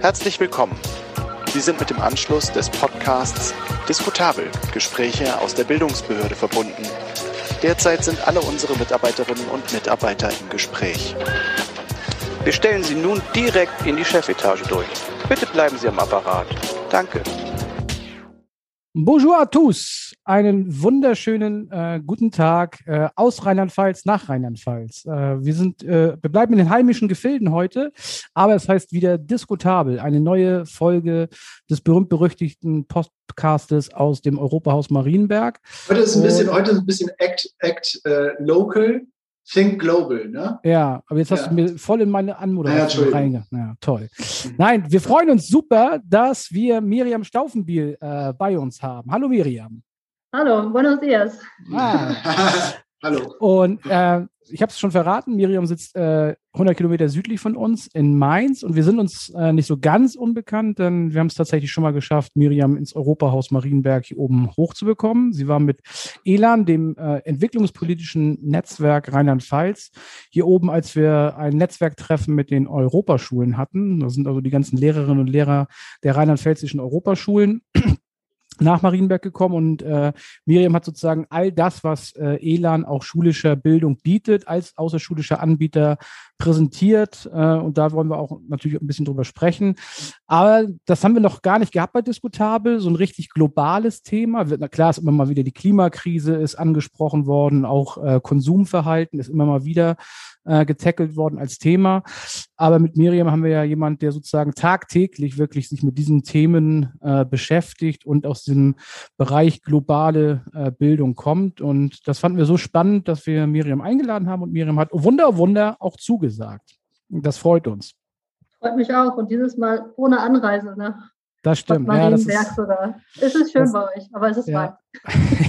Herzlich willkommen. Sie sind mit dem Anschluss des Podcasts Diskutabel Gespräche aus der Bildungsbehörde verbunden. Derzeit sind alle unsere Mitarbeiterinnen und Mitarbeiter im Gespräch. Wir stellen Sie nun direkt in die Chefetage durch. Bitte bleiben Sie am Apparat. Danke. Bonjour à tous. Einen wunderschönen äh, guten Tag äh, aus Rheinland-Pfalz nach Rheinland-Pfalz. Äh, wir sind, äh, wir bleiben in den heimischen Gefilden heute, aber es heißt wieder diskutabel. Eine neue Folge des berühmt-berüchtigten Podcastes aus dem Europahaus Marienberg. Heute ist ein bisschen, heute ist ein bisschen Act, Act äh, Local. Think Global, ne? Ja, aber jetzt hast Ja. du mir voll in meine Anmoderation Ja, reinge. Ja, toll. Nein, wir freuen uns super, dass wir Miriam Staufenbiel äh, bei uns haben. Hallo Miriam. Hallo, buenos dias. Ah. Hallo. Und äh, ich habe es schon verraten, Miriam sitzt äh, 100 Kilometer südlich von uns in Mainz und wir sind uns äh, nicht so ganz unbekannt, denn wir haben es tatsächlich schon mal geschafft, Miriam ins Europahaus Marienberg hier oben hochzubekommen. Sie war mit ELAN, dem äh, entwicklungspolitischen Netzwerk Rheinland-Pfalz, hier oben, als wir ein Netzwerktreffen mit den Europaschulen hatten. Das sind also die ganzen Lehrerinnen und Lehrer der rheinland-pfälzischen Europaschulen nach Marienberg gekommen und äh, Miriam hat sozusagen all das, was äh, ELAN auch schulischer Bildung bietet, als außerschulischer Anbieter präsentiert. Äh, und da wollen wir auch natürlich ein bisschen drüber sprechen. Aber das haben wir noch gar nicht gehabt bei Diskutabel, so ein richtig globales Thema. Na klar ist immer mal wieder die Klimakrise ist angesprochen worden, auch äh, Konsumverhalten ist immer mal wieder äh, getackelt worden als Thema. Aber mit Miriam haben wir ja jemand, der sozusagen tagtäglich wirklich sich mit diesen Themen äh, beschäftigt und aus dem Bereich globale äh, Bildung kommt. Und das fanden wir so spannend, dass wir Miriam eingeladen haben und Miriam hat, oh Wunder, oh Wunder, auch zugesagt. Das freut uns. Freut mich auch. Und dieses Mal ohne Anreise nach Das stimmt. Ja, das ist, sogar. Es ist schön das- bei euch, aber es ist Ja. weit.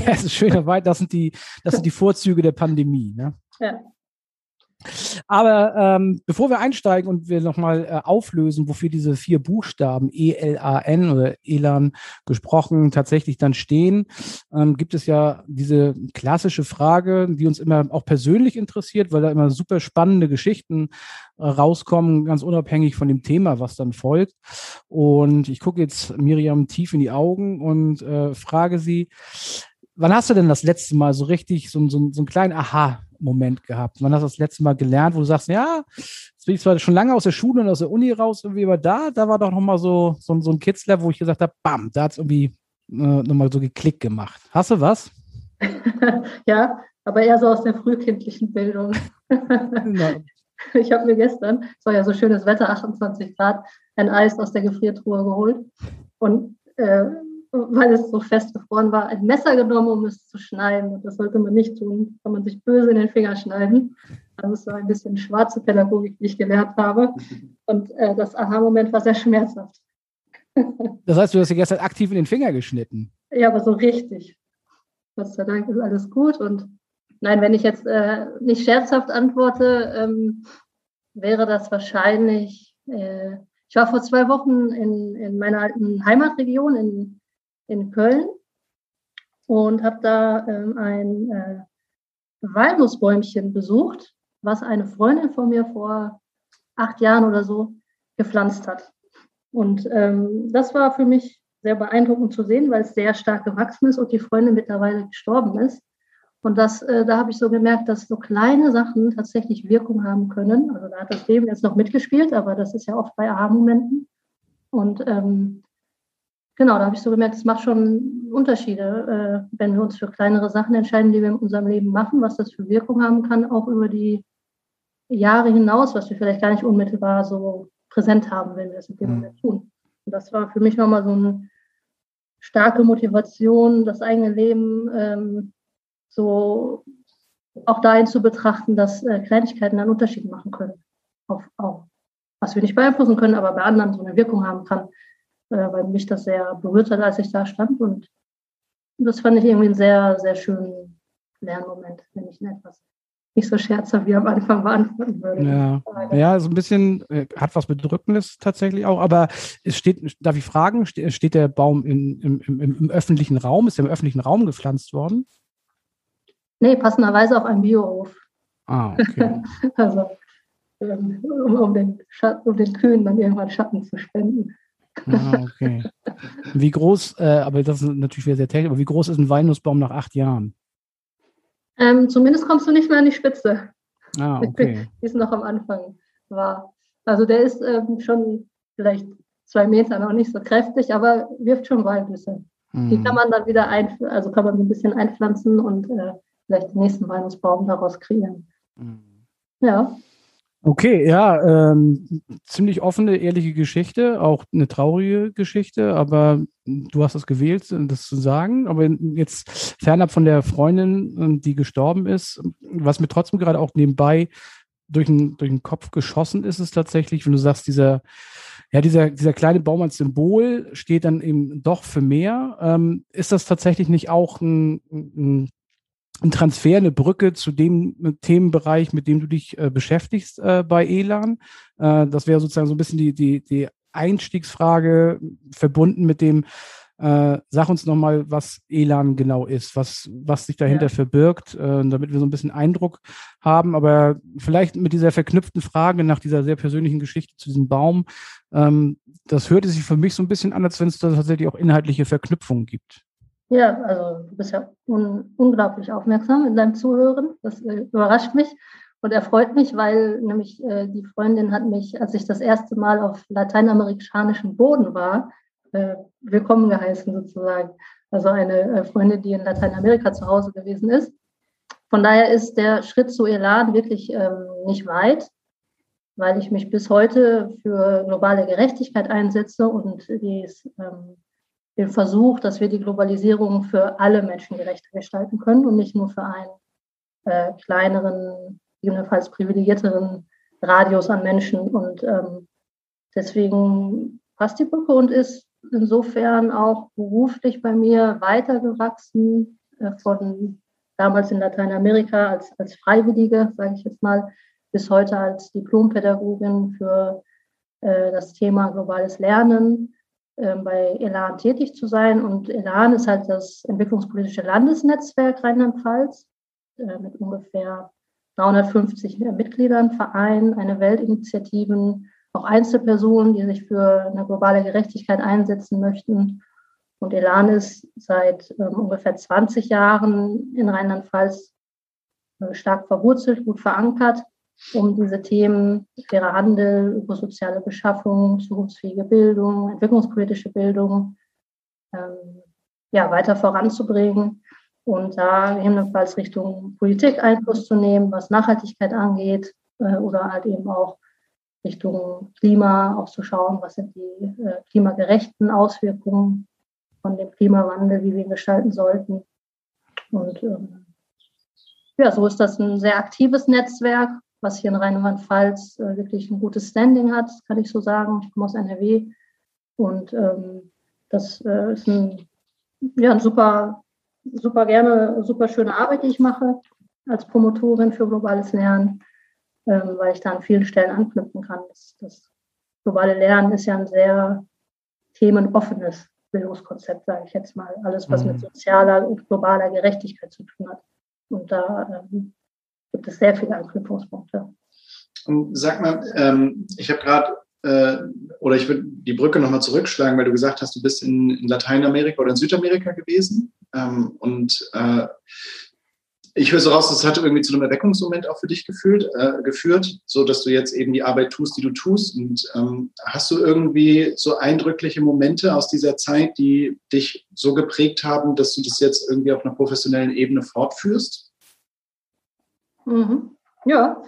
ja, es ist schön weit. Das sind die, das sind die Vorzüge der Pandemie. Ne? Ja. Aber ähm, bevor wir einsteigen und wir nochmal äh, auflösen, wofür diese vier Buchstaben E-L-A-N oder ELAN gesprochen tatsächlich dann stehen, ähm, gibt es ja diese klassische Frage, die uns immer auch persönlich interessiert, weil da immer super spannende Geschichten äh, rauskommen, ganz unabhängig von dem Thema, was dann folgt. Und ich gucke jetzt Miriam tief in die Augen und äh, frage sie, wann hast du denn das letzte Mal so richtig so, so, so einen kleinen Aha-Moment gehabt? Wann hast du das letzte Mal gelernt, wo du sagst, ja, jetzt bin ich zwar schon lange aus der Schule und aus der Uni raus, irgendwie, aber da, da war doch nochmal so, so, ein- so ein Kitzler, wo ich gesagt habe, bam, da hat es irgendwie äh, nochmal so geklickt gemacht. Hast du was? ja, aber eher so aus der frühkindlichen Bildung. Na, Ich habe mir gestern, es war ja so schönes Wetter, 28 Grad, ein Eis aus der Gefriertruhe geholt und äh, weil es so festgefroren war, ein Messer genommen, um es zu schneiden. Und das sollte man nicht tun, kann man sich böse in den Finger schneiden. Das ist so ein bisschen schwarze Pädagogik, die ich gelernt habe. Und äh, das Aha-Moment war sehr schmerzhaft. das heißt, du hast dir gestern aktiv in den Finger geschnitten. Ja, aber so richtig. Gott sei Dank ist alles gut. Und nein, wenn ich jetzt äh, nicht scherzhaft antworte, ähm, wäre das wahrscheinlich. Äh, ich war vor zwei Wochen in, in meiner alten Heimatregion in, in Köln und habe da ähm, ein äh, Walnussbäumchen besucht, was eine Freundin von mir vor acht Jahren oder so gepflanzt hat. Und ähm, das war für mich sehr beeindruckend zu sehen, weil es sehr stark gewachsen ist und die Freundin mittlerweile gestorben ist. Und das, äh, da habe ich so gemerkt, dass so kleine Sachen tatsächlich Wirkung haben können. Also da hat das Leben jetzt noch mitgespielt, aber das ist ja oft bei Aha-Momenten. Und ähm, genau, da habe ich so gemerkt, es macht schon Unterschiede, äh, wenn wir uns für kleinere Sachen entscheiden, die wir in unserem Leben machen, was das für Wirkung haben kann, auch über die Jahre hinaus, was wir vielleicht gar nicht unmittelbar so präsent haben, wenn wir es in dem Mhm. Moment tun. Und das war für mich nochmal so eine starke Motivation, das eigene Leben ähm, so auch dahin zu betrachten, dass äh, Kleinigkeiten einen Unterschied machen können. Auf, auch, was wir nicht beeinflussen können, aber bei anderen so eine Wirkung haben kann, weil mich das sehr berührt hat, als ich da stand. Und das fand ich irgendwie einen sehr, sehr schönen Lernmoment, wenn ich ihn etwas nicht so scherzhaft wie am Anfang beantworten würde. Ja. Ja, so ein bisschen, äh, hat was Bedrückendes tatsächlich auch, aber es steht, darf ich fragen, steht, steht der Baum in, im, im, im öffentlichen Raum, ist der im öffentlichen Raum gepflanzt worden? Nee, passenderweise auf einem Biohof. Ah, okay. Also ähm, um, um, den Schatten, um den Kühen dann irgendwann Schatten zu spenden. Ah, okay. Wie groß, äh, aber das ist natürlich sehr technisch, aber wie groß ist ein Walnussbaum nach acht Jahren? Ähm, zumindest kommst du nicht mehr an die Spitze. Ah, okay. Die es noch am Anfang war. Also der ist ähm, schon vielleicht zwei Meter, noch nicht so kräftig, aber wirft schon Walnüsse. Mhm. Die kann man dann wieder ein, also kann man ein bisschen einpflanzen und äh, vielleicht den nächsten Walnussbaum daraus kreieren. Mhm. Ja. Okay, ja, ähm, ziemlich offene, ehrliche Geschichte, auch eine traurige Geschichte, aber du hast es gewählt, das zu sagen. Aber jetzt fernab von der Freundin, die gestorben ist, was mir trotzdem gerade auch nebenbei durch den, durch den Kopf geschossen ist, ist tatsächlich, wenn du sagst, dieser, ja, dieser, dieser kleine Baum als Symbol steht dann eben doch für mehr. Ähm, ist das tatsächlich nicht auch ein, ein ein Transfer, eine Brücke zu dem Themenbereich, mit dem du dich äh, beschäftigst äh, bei Elan. Äh, das wäre sozusagen so ein bisschen die, die, die Einstiegsfrage verbunden mit dem, äh, sag uns nochmal, was Elan genau ist, was, was sich dahinter ja. verbirgt, äh, damit wir so ein bisschen Eindruck haben. Aber vielleicht mit dieser verknüpften Frage nach dieser sehr persönlichen Geschichte zu diesem Baum, ähm, das hörte sich für mich so ein bisschen an, als wenn es da tatsächlich auch inhaltliche Verknüpfungen gibt. Ja, also du bist ja un unglaublich aufmerksam in deinem Zuhören. Das äh, überrascht mich und erfreut mich, weil nämlich äh, die Freundin hat mich, als ich das erste Mal auf lateinamerikanischem Boden war, äh, willkommen geheißen sozusagen. Also eine äh, Freundin, die in Lateinamerika zu Hause gewesen ist. Von daher ist der Schritt zu Elan wirklich ähm, nicht weit, weil ich mich bis heute für globale Gerechtigkeit einsetze und dies ähm, den Versuch, dass wir die Globalisierung für alle Menschen gerechter gestalten können und nicht nur für einen äh, kleineren, gegebenenfalls privilegierteren Radius an Menschen. Und ähm, deswegen passt die Brücke und ist insofern auch beruflich bei mir weitergewachsen äh, von damals in Lateinamerika als, als Freiwillige, sage ich jetzt mal, bis heute als Diplompädagogin für äh, das Thema globales Lernen bei Elan tätig zu sein. Und Elan ist halt das entwicklungspolitische Landesnetzwerk Rheinland-Pfalz äh, mit ungefähr 350 Mitgliedern, Verein, eine Weltinitiativen, auch Einzelpersonen, die sich für eine globale Gerechtigkeit einsetzen möchten. Und Elan ist seit ähm, ungefähr 20 Jahren in Rheinland-Pfalz äh, stark verwurzelt, gut verankert um diese Themen fairer Handel, ökosoziale Beschaffung, zukunftsfähige Bildung, entwicklungspolitische Bildung ähm, ja, weiter voranzubringen und da gegebenenfalls Richtung Politik Einfluss zu nehmen, was Nachhaltigkeit angeht äh, oder halt eben auch Richtung Klima auch zu schauen, was sind die äh, klimagerechten Auswirkungen von dem Klimawandel, wie wir ihn gestalten sollten. Und ähm, ja, so ist das ein sehr aktives Netzwerk, was hier in Rheinland-Pfalz äh, wirklich ein gutes Standing hat, kann ich so sagen. Ich komme aus NRW und ähm, das äh, ist ein, ja, ein super, super gerne, super schöne Arbeit, die ich mache als Promotorin für globales Lernen, ähm, weil ich da an vielen Stellen anknüpfen kann. Das, das globale Lernen ist ja ein sehr themenoffenes Bildungskonzept, sage ich jetzt mal. Alles, was mhm. mit sozialer und globaler Gerechtigkeit zu tun hat. Und da ähm, gibt es sehr viele Anknüpfungspunkte. Sag mal, ähm, ich habe gerade, äh, oder ich würde die Brücke nochmal zurückschlagen, weil du gesagt hast, du bist in, in Lateinamerika oder in Südamerika gewesen. Ähm, und äh, ich höre so raus, das hat irgendwie zu einem Erweckungsmoment auch für dich gefühlt, äh, geführt, so dass du jetzt eben die Arbeit tust, die du tust. Und ähm, hast du irgendwie so eindrückliche Momente aus dieser Zeit, die dich so geprägt haben, dass du das jetzt irgendwie auf einer professionellen Ebene fortführst? Mhm. Ja,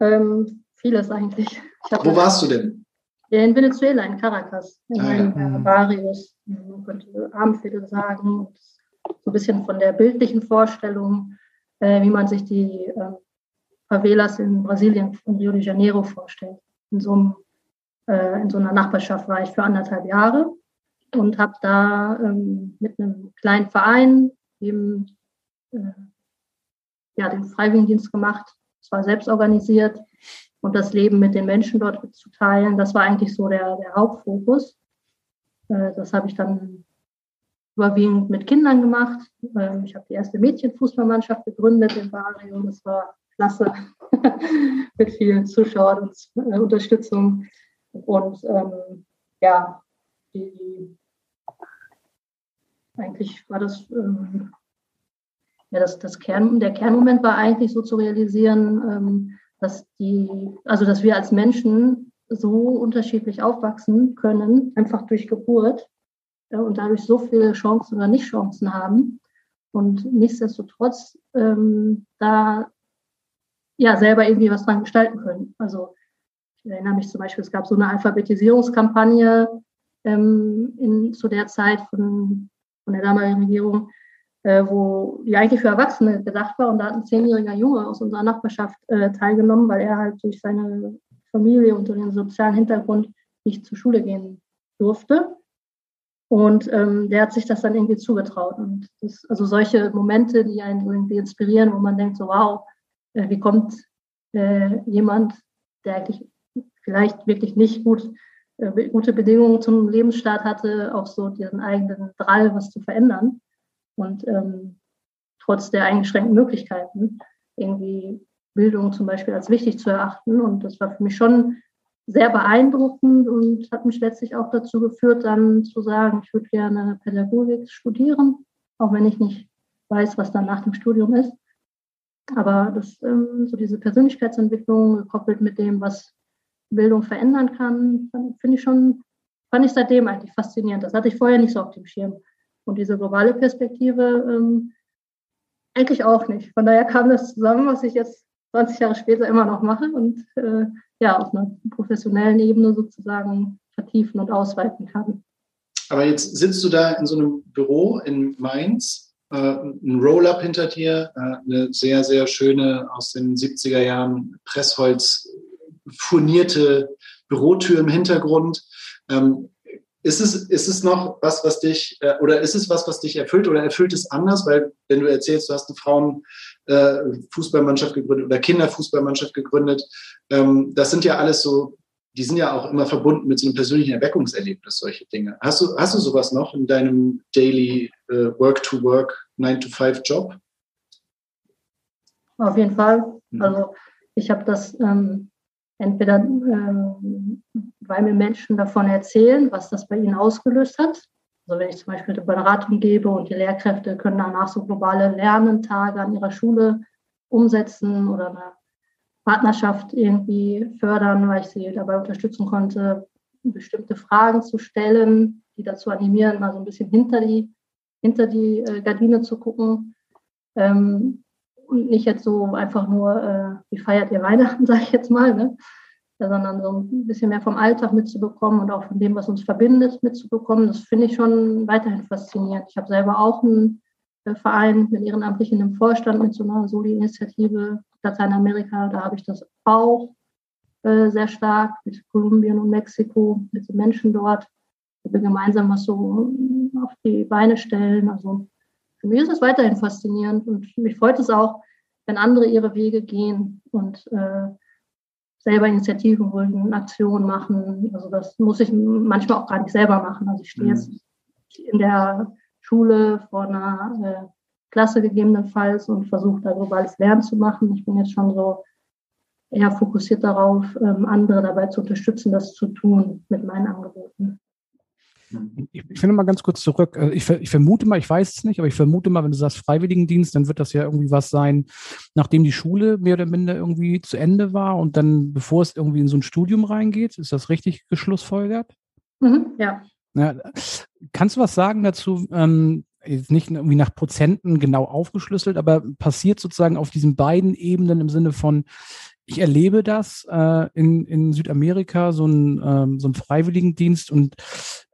ähm, vieles eigentlich. Wo warst du denn? In Venezuela, in Caracas, in ah, einem ja. Barrios, man könnte Abendviertel sagen, so ein bisschen von der bildlichen Vorstellung, äh, wie man sich die äh, Favelas in Brasilien, in Rio de Janeiro vorstellt. In so, einem, äh, in so einer Nachbarschaft war ich für anderthalb Jahre und habe da ähm, mit einem kleinen Verein eben äh, ja, den Freiwilligendienst gemacht. Es war selbst organisiert und das Leben mit den Menschen dort zu teilen, das war eigentlich so der, der Hauptfokus. Äh, das habe ich dann überwiegend mit Kindern gemacht. Ähm, ich habe die erste Mädchenfußballmannschaft gegründet in Barrio. Das war klasse. mit vielen Zuschauern und äh, Unterstützung. Und ähm, ja, die, eigentlich war das, ähm, ja, das, das Kern, der Kernmoment war eigentlich so zu realisieren, ähm, dass die, also dass wir als Menschen so unterschiedlich aufwachsen können, einfach durch Geburt äh, und dadurch so viele Chancen oder Nicht-Chancen haben und nichtsdestotrotz ähm, da ja selber irgendwie was dran gestalten können. Also ich erinnere mich zum Beispiel, es gab so eine Alphabetisierungskampagne ähm, in, zu der Zeit von, von der damaligen Regierung, äh, wo die eigentlich für Erwachsene gedacht war. Und da hat ein zehnjähriger Junge aus unserer Nachbarschaft äh, teilgenommen, weil er halt durch seine Familie und den sozialen Hintergrund nicht zur Schule gehen durfte. Und ähm, der hat sich das dann irgendwie zugetraut. Und das, also solche Momente, die einen irgendwie inspirieren, wo man denkt, so wow, äh, wie kommt äh, jemand, der eigentlich vielleicht wirklich nicht gut, äh, gute Bedingungen zum Lebensstart hatte, auf so diesen eigenen Drall was zu verändern. Und ähm, trotz der eingeschränkten Möglichkeiten irgendwie Bildung zum Beispiel als wichtig zu erachten. Und das war für mich schon sehr beeindruckend und hat mich letztlich auch dazu geführt, dann zu sagen, ich würde gerne Pädagogik studieren, auch wenn ich nicht weiß, was dann nach dem Studium ist. Aber das, ähm, so diese Persönlichkeitsentwicklung gekoppelt mit dem, was Bildung verändern kann, finde ich schon, fand ich seitdem eigentlich faszinierend. Das hatte ich vorher nicht so auf dem Schirm. Und diese globale Perspektive ähm, eigentlich auch nicht. Von daher kam das zusammen, was ich jetzt 20 Jahre später immer noch mache und äh, ja, auf einer professionellen Ebene sozusagen vertiefen und ausweiten kann. Aber jetzt sitzt du da in so einem Büro in Mainz, äh, ein Roll-up hinter dir, äh, eine sehr, sehr schöne aus den 70er Jahren Pressholz furnierte Bürotür im Hintergrund. Ähm, ist es, ist es noch was, was dich, äh, oder ist es was, was dich erfüllt oder erfüllt es anders? Weil, wenn du erzählst, du hast eine Frauenfußballmannschaft äh, gegründet oder Kinderfußballmannschaft gegründet, ähm, das sind ja alles so, die sind ja auch immer verbunden mit so einem persönlichen Erweckungserlebnis, solche Dinge. Hast du, hast du sowas noch in deinem Daily äh, Work-to-Work, 9-to-5-Job? Auf jeden Fall. Mhm. Also, ich habe das ähm, entweder ähm, weil mir Menschen davon erzählen, was das bei ihnen ausgelöst hat. Also wenn ich zum Beispiel eine Beratung gebe und die Lehrkräfte können danach so globale Lernentage an ihrer Schule umsetzen oder eine Partnerschaft irgendwie fördern, weil ich sie dabei unterstützen konnte, bestimmte Fragen zu stellen, die dazu animieren, mal so ein bisschen hinter die, hinter die äh, Gardine zu gucken. Ähm, und nicht jetzt so einfach nur, äh, wie feiert ihr Weihnachten, sage ich jetzt mal, ne? sondern so ein bisschen mehr vom Alltag mitzubekommen und auch von dem, was uns verbindet, mitzubekommen. Das finde ich schon weiterhin faszinierend. Ich habe selber auch einen äh, Verein mit Ehrenamtlichen im Vorstand mit so einer Soli-Initiative Lateinamerika. Da habe ich das auch äh, sehr stark mit Kolumbien und Mexiko, mit den Menschen dort, wo wir gemeinsam was so auf die Beine stellen. Also für mich ist es weiterhin faszinierend und mich freut es auch, wenn andere ihre Wege gehen und äh, selber Initiativen holen, Aktionen machen. Also das muss ich manchmal auch gar nicht selber machen. Also ich stehe mhm. jetzt in der Schule vor einer äh, Klasse gegebenenfalls und versuche da globales Lernen zu machen. Ich bin jetzt schon so eher fokussiert darauf, ähm, andere dabei zu unterstützen, das zu tun mit meinen Angeboten. Ich, ich finde mal ganz kurz zurück. Äh, ich, ich, vermute mal, ich weiß es nicht, aber ich vermute mal, wenn du sagst Freiwilligendienst, dann wird das ja irgendwie was sein, nachdem die Schule mehr oder minder irgendwie zu Ende war und dann, bevor es irgendwie in so ein Studium reingeht. Ist das richtig geschlussfolgert? Mhm, ja. ja. Kannst du was sagen dazu? Ähm, jetzt nicht irgendwie nach Prozenten genau aufgeschlüsselt, aber passiert sozusagen auf diesen beiden Ebenen im Sinne von, ich erlebe das äh, in, in Südamerika, so ein, ähm, so ein Freiwilligendienst und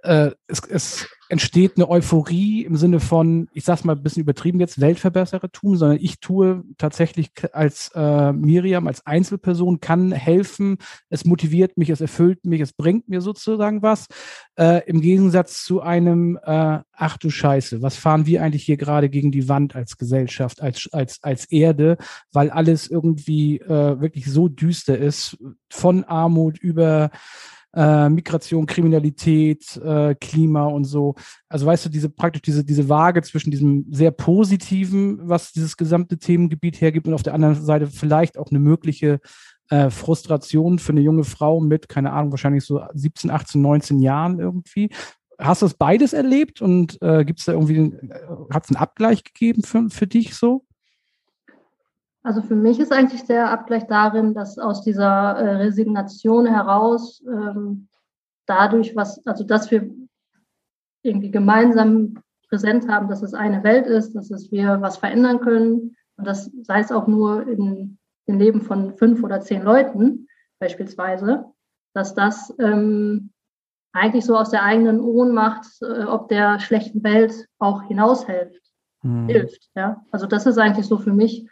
äh, es, es entsteht eine Euphorie im Sinne von, ich sag's mal ein bisschen übertrieben jetzt, Weltverbesserertum, sondern ich tue tatsächlich als äh, Miriam, als Einzelperson, kann helfen, es motiviert mich, es erfüllt mich, es bringt mir sozusagen was, äh, im Gegensatz zu einem, äh, ach du Scheiße, was fahren wir eigentlich hier gerade gegen die Wand als Gesellschaft, als, als, als Erde, weil alles irgendwie äh, wirklich so düster ist, von Armut über äh, Migration, Kriminalität, äh, Klima und so. Also weißt du, diese praktisch diese, diese Waage zwischen diesem sehr positiven, was dieses gesamte Themengebiet hergibt, und auf der anderen Seite vielleicht auch eine mögliche äh, Frustration für eine junge Frau mit, keine Ahnung, wahrscheinlich so 17, 18, 19 Jahren irgendwie. Hast du das beides erlebt und äh, gibt es da irgendwie, äh, hat es einen Abgleich gegeben für, für dich so? Also für mich ist eigentlich der Abgleich darin, dass aus dieser äh, Resignation heraus ähm, dadurch, was, also dass wir irgendwie gemeinsam präsent haben, dass es eine Welt ist, dass es wir was verändern können und das sei es auch nur in dem Leben von fünf oder zehn Leuten beispielsweise, dass das ähm, eigentlich so aus der eigenen Ohnmacht, äh, ob der schlechten Welt auch hinaushilft. Mhm. Hilft, ja. Also das ist eigentlich so für mich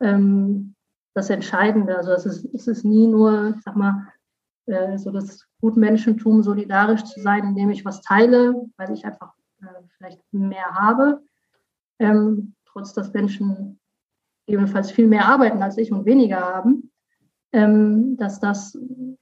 ähm, das Entscheidende. Also es ist, es ist nie nur, ich sag mal, äh, so das Gutmenschentum, solidarisch zu sein, indem ich was teile, weil ich einfach äh, vielleicht mehr habe, ähm, trotz dass Menschen ebenfalls viel mehr arbeiten als ich und weniger haben, ähm, dass das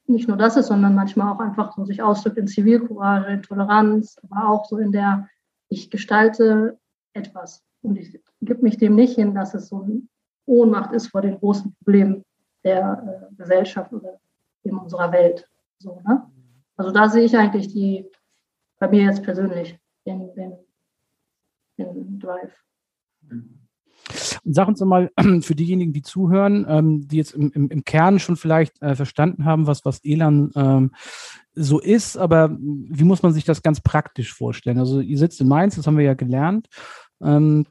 nicht nur das ist, sondern manchmal auch einfach so sich ausdrückt in Zivilcourage, in Toleranz, aber auch so in der, ich gestalte etwas und ich gebe mich dem nicht hin, dass es so eine Ohnmacht ist vor den großen Problemen der äh, Gesellschaft oder in unserer Welt. So, ne? Also da sehe ich eigentlich die, bei mir jetzt persönlich, den, den, den Drive. Und sag uns mal für diejenigen, die zuhören, ähm, die jetzt im, im, im, Kern schon vielleicht äh, verstanden haben, was, was Elan ähm, so ist, aber wie muss man sich das ganz praktisch vorstellen? Also ihr sitzt in Mainz, das haben wir ja gelernt. Ähm,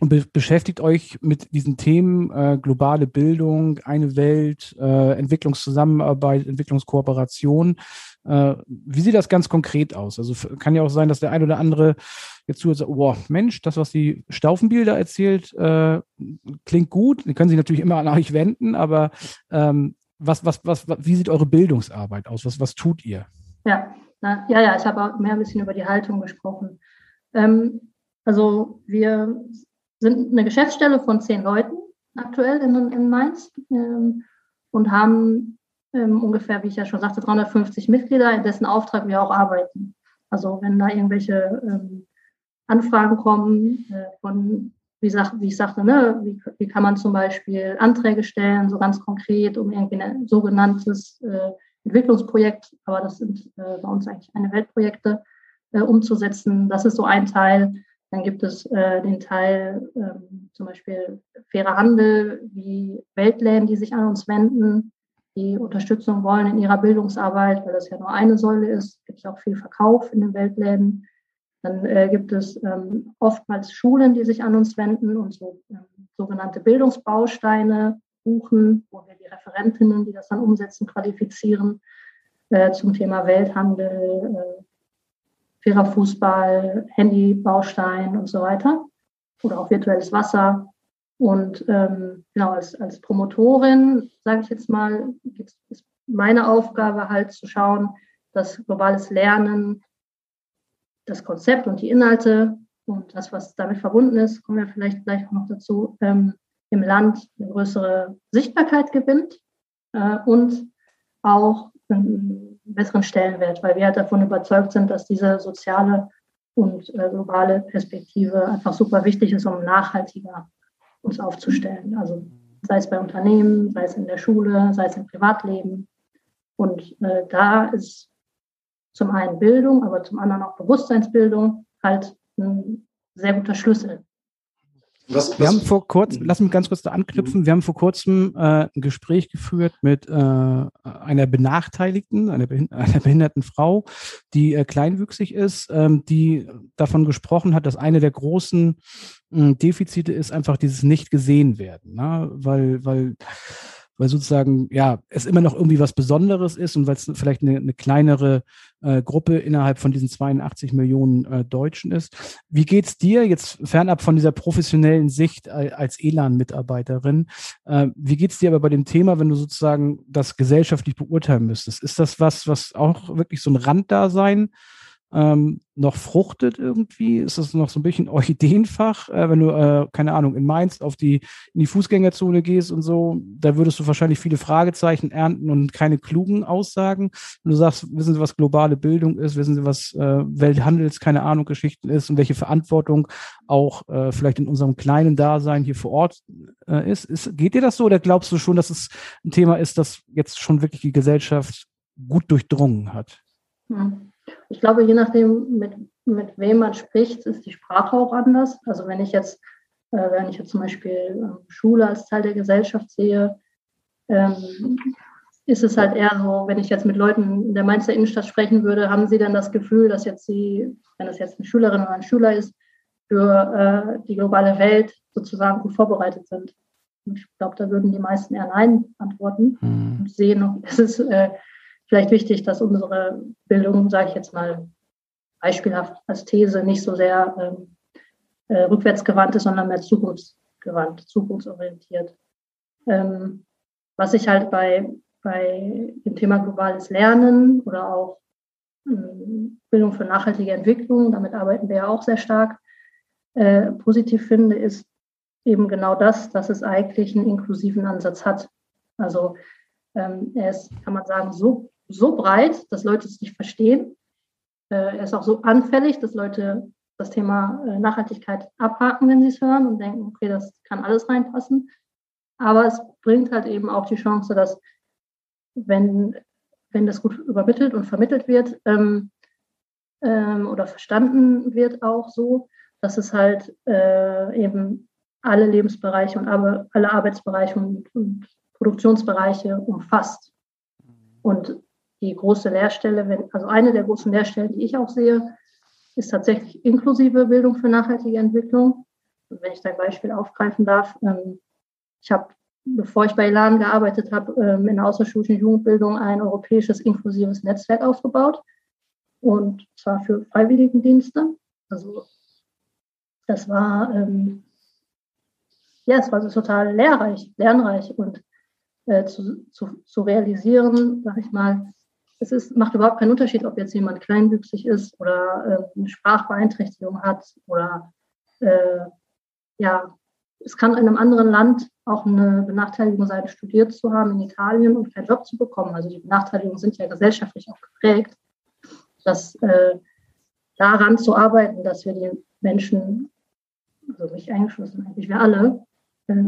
und be beschäftigt euch mit diesen Themen äh, globale Bildung, eine Welt, äh, Entwicklungszusammenarbeit, Entwicklungskooperation. Äh, wie sieht das ganz konkret aus? Also kann ja auch sein, dass der ein oder andere jetzt zuhört, sagt, oh, Mensch, das, was die Staufenbilder erzählt, äh, klingt gut. Die können sich natürlich immer an euch wenden, aber ähm, was, was, was, wie sieht eure Bildungsarbeit aus? Was, was tut ihr? Ja, na, ja, ja, ich habe auch mehr ein bisschen über die Haltung gesprochen. Ähm, also wir sind eine Geschäftsstelle von zehn Leuten aktuell in, in Mainz ähm, und haben ähm, ungefähr, wie ich ja schon sagte, 350 Mitglieder, in dessen Auftrag wir auch arbeiten. Also wenn da irgendwelche ähm, Anfragen kommen äh, von, wie, sag, wie ich sagte, ne, wie, wie, kann man zum Beispiel Anträge stellen, so ganz konkret, um irgendwie ein sogenanntes äh, Entwicklungsprojekt, aber das sind äh, bei uns eigentlich eine Weltprojekte, äh, umzusetzen. Das ist so ein Teil. Dann gibt es äh, den Teil ähm, zum Beispiel fairer Handel, wie Weltläden, die sich an uns wenden, die Unterstützung wollen in ihrer Bildungsarbeit, weil das ja nur eine Säule ist. Gibt es auch viel Verkauf in den Weltläden. Dann äh, gibt es ähm, oftmals Schulen, die sich an uns wenden und so ähm, sogenannte Bildungsbausteine buchen, wo wir die Referentinnen, die das dann umsetzen, qualifizieren äh, zum Thema Welthandel, äh, fairer Fußball, Handybaustein und so weiter oder auch virtuelles Wasser. Und ähm, genau, als, als Promotorin, sage ich jetzt mal, ist meine Aufgabe halt zu schauen, dass globales Lernen, das Konzept und die Inhalte und das, was damit verbunden ist, kommen wir vielleicht gleich auch noch dazu, ähm, im Land eine größere Sichtbarkeit gewinnt äh, und auch ähm, besseren Stellenwert, weil wir halt davon überzeugt sind, dass diese soziale und äh, globale Perspektive einfach super wichtig ist, um nachhaltiger uns aufzustellen. Also sei es bei Unternehmen, sei es in der Schule, sei es im Privatleben. Und äh, da ist zum einen Bildung, aber zum anderen auch Bewusstseinsbildung halt ein sehr guter Schlüssel. Was, wir haben vor kurzem, lass mich ganz kurz da anknüpfen, wir haben vor kurzem äh, ein Gespräch geführt mit äh, einer Benachteiligten, einer, behind einer, behinderten Frau, die äh, kleinwüchsig ist, ähm, die davon gesprochen hat, dass eine der großen äh, Defizite ist einfach dieses nicht gesehen werden, ne? weil, weil weil sozusagen ja es immer noch irgendwie was Besonderes ist und weil es vielleicht eine, eine kleinere äh, Gruppe innerhalb von diesen 82 Millionen äh, Deutschen ist. Wie geht's dir jetzt fernab von dieser professionellen Sicht äh, als Elan-Mitarbeiterin? Äh, wie geht's dir aber bei dem Thema, wenn du sozusagen das gesellschaftlich beurteilen müsstest? Ist das was, was auch wirklich so ein Randdasein ähm, noch fruchtet irgendwie? Ist das noch so ein bisschen Orchideenfach? Äh, wenn du, äh, keine Ahnung, in Mainz auf die, in die Fußgängerzone gehst und so, da würdest du wahrscheinlich viele Fragezeichen ernten und keine klugen Aussagen. Wenn du sagst, wissen Sie, was globale Bildung ist, wissen Sie, was äh, Welthandels, keine Ahnung, Geschichten ist und welche Verantwortung auch äh, vielleicht in unserem kleinen Dasein hier vor Ort äh, ist. ist. Geht dir das so oder glaubst du schon, dass es ein Thema ist, das jetzt schon wirklich die Gesellschaft gut durchdrungen hat? Hm. Ich glaube, je nachdem, mit, mit wem man spricht, ist die Sprache auch anders. Also wenn ich jetzt, äh, wenn ich jetzt zum Beispiel äh, Schule als Teil der Gesellschaft sehe, ähm, ist es halt eher so, wenn ich jetzt mit Leuten in der Mainzer Innenstadt sprechen würde, haben sie dann das Gefühl, dass jetzt sie, wenn das jetzt eine Schülerin oder ein Schüler ist, für äh, die globale Welt sozusagen gut vorbereitet sind. Und ich glaube, da würden die meisten eher Nein antworten mhm. und sehen, es ist äh, vielleicht wichtig, dass unsere Bildung, sage ich jetzt mal beispielhaft als These, nicht so sehr ähm, äh, rückwärtsgewandt ist, sondern mehr zukunftsgewandt, zukunftsorientiert. Ähm, was ich halt bei, bei dem Thema globales Lernen oder auch ähm, Bildung für nachhaltige Entwicklung, damit arbeiten wir ja auch sehr stark, äh, positiv finde, ist eben genau das, dass es eigentlich einen inklusiven Ansatz hat. Also ähm, er ist, kann man sagen, so so breit, dass Leute es nicht verstehen. Äh, er ist auch so anfällig, dass Leute das Thema äh, Nachhaltigkeit abhaken, wenn sie es hören und denken, okay, das kann alles reinpassen. Aber es bringt halt eben auch die Chance, dass wenn, wenn das gut übermittelt und vermittelt wird ähm, ähm, oder verstanden wird auch so, dass es halt äh, eben alle Lebensbereiche und alle Arbeitsbereiche und, und Produktionsbereiche umfasst. Und die große Lehrstelle, wenn, also eine der großen Lehrstellen, die ich auch sehe, ist tatsächlich inklusive Bildung für nachhaltige Entwicklung. Und wenn ich da ein Beispiel aufgreifen darf, ähm, ich habe, bevor ich bei Elan gearbeitet habe, ähm, in der außerschulischen Jugendbildung ein europäisches inklusives Netzwerk aufgebaut. Und zwar für Freiwilligendienste. Also das war, ähm, ja, es war total lehrreich, lernreich und äh, zu, zu, zu realisieren, sag ich mal, es ist, macht überhaupt keinen Unterschied, ob jetzt jemand kleinwüchsig ist oder äh, eine Sprachbeeinträchtigung hat oder äh, ja, es kann in einem anderen Land auch eine Benachteiligung sein, studiert zu haben in Italien und keinen Job zu bekommen. Also die Benachteiligungen sind ja gesellschaftlich auch geprägt, dass äh, daran zu arbeiten, dass wir die Menschen, also mich eingeschlossen, eigentlich wir alle, äh,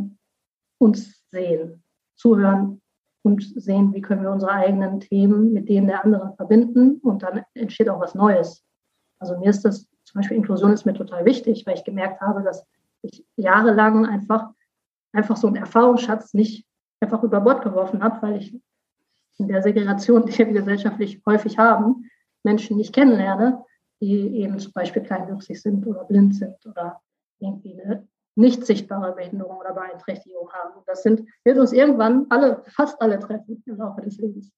uns sehen, zuhören, und sehen, wie können wir unsere eigenen Themen mit denen der anderen verbinden und dann entsteht auch was Neues. Also mir ist das, zum Beispiel Inklusion ist mir total wichtig, weil ich gemerkt habe, dass ich jahrelang einfach, einfach so einen Erfahrungsschatz nicht einfach über Bord geworfen habe, weil ich in der Segregation, die wir gesellschaftlich häufig haben, Menschen nicht kennenlerne, die eben zum Beispiel kleinwüchsig sind oder blind sind oder irgendwie eine nicht sichtbare Behinderung oder Beeinträchtigung haben. Und das sind, wird uns irgendwann alle, fast alle treffen im Laufe des Lebens.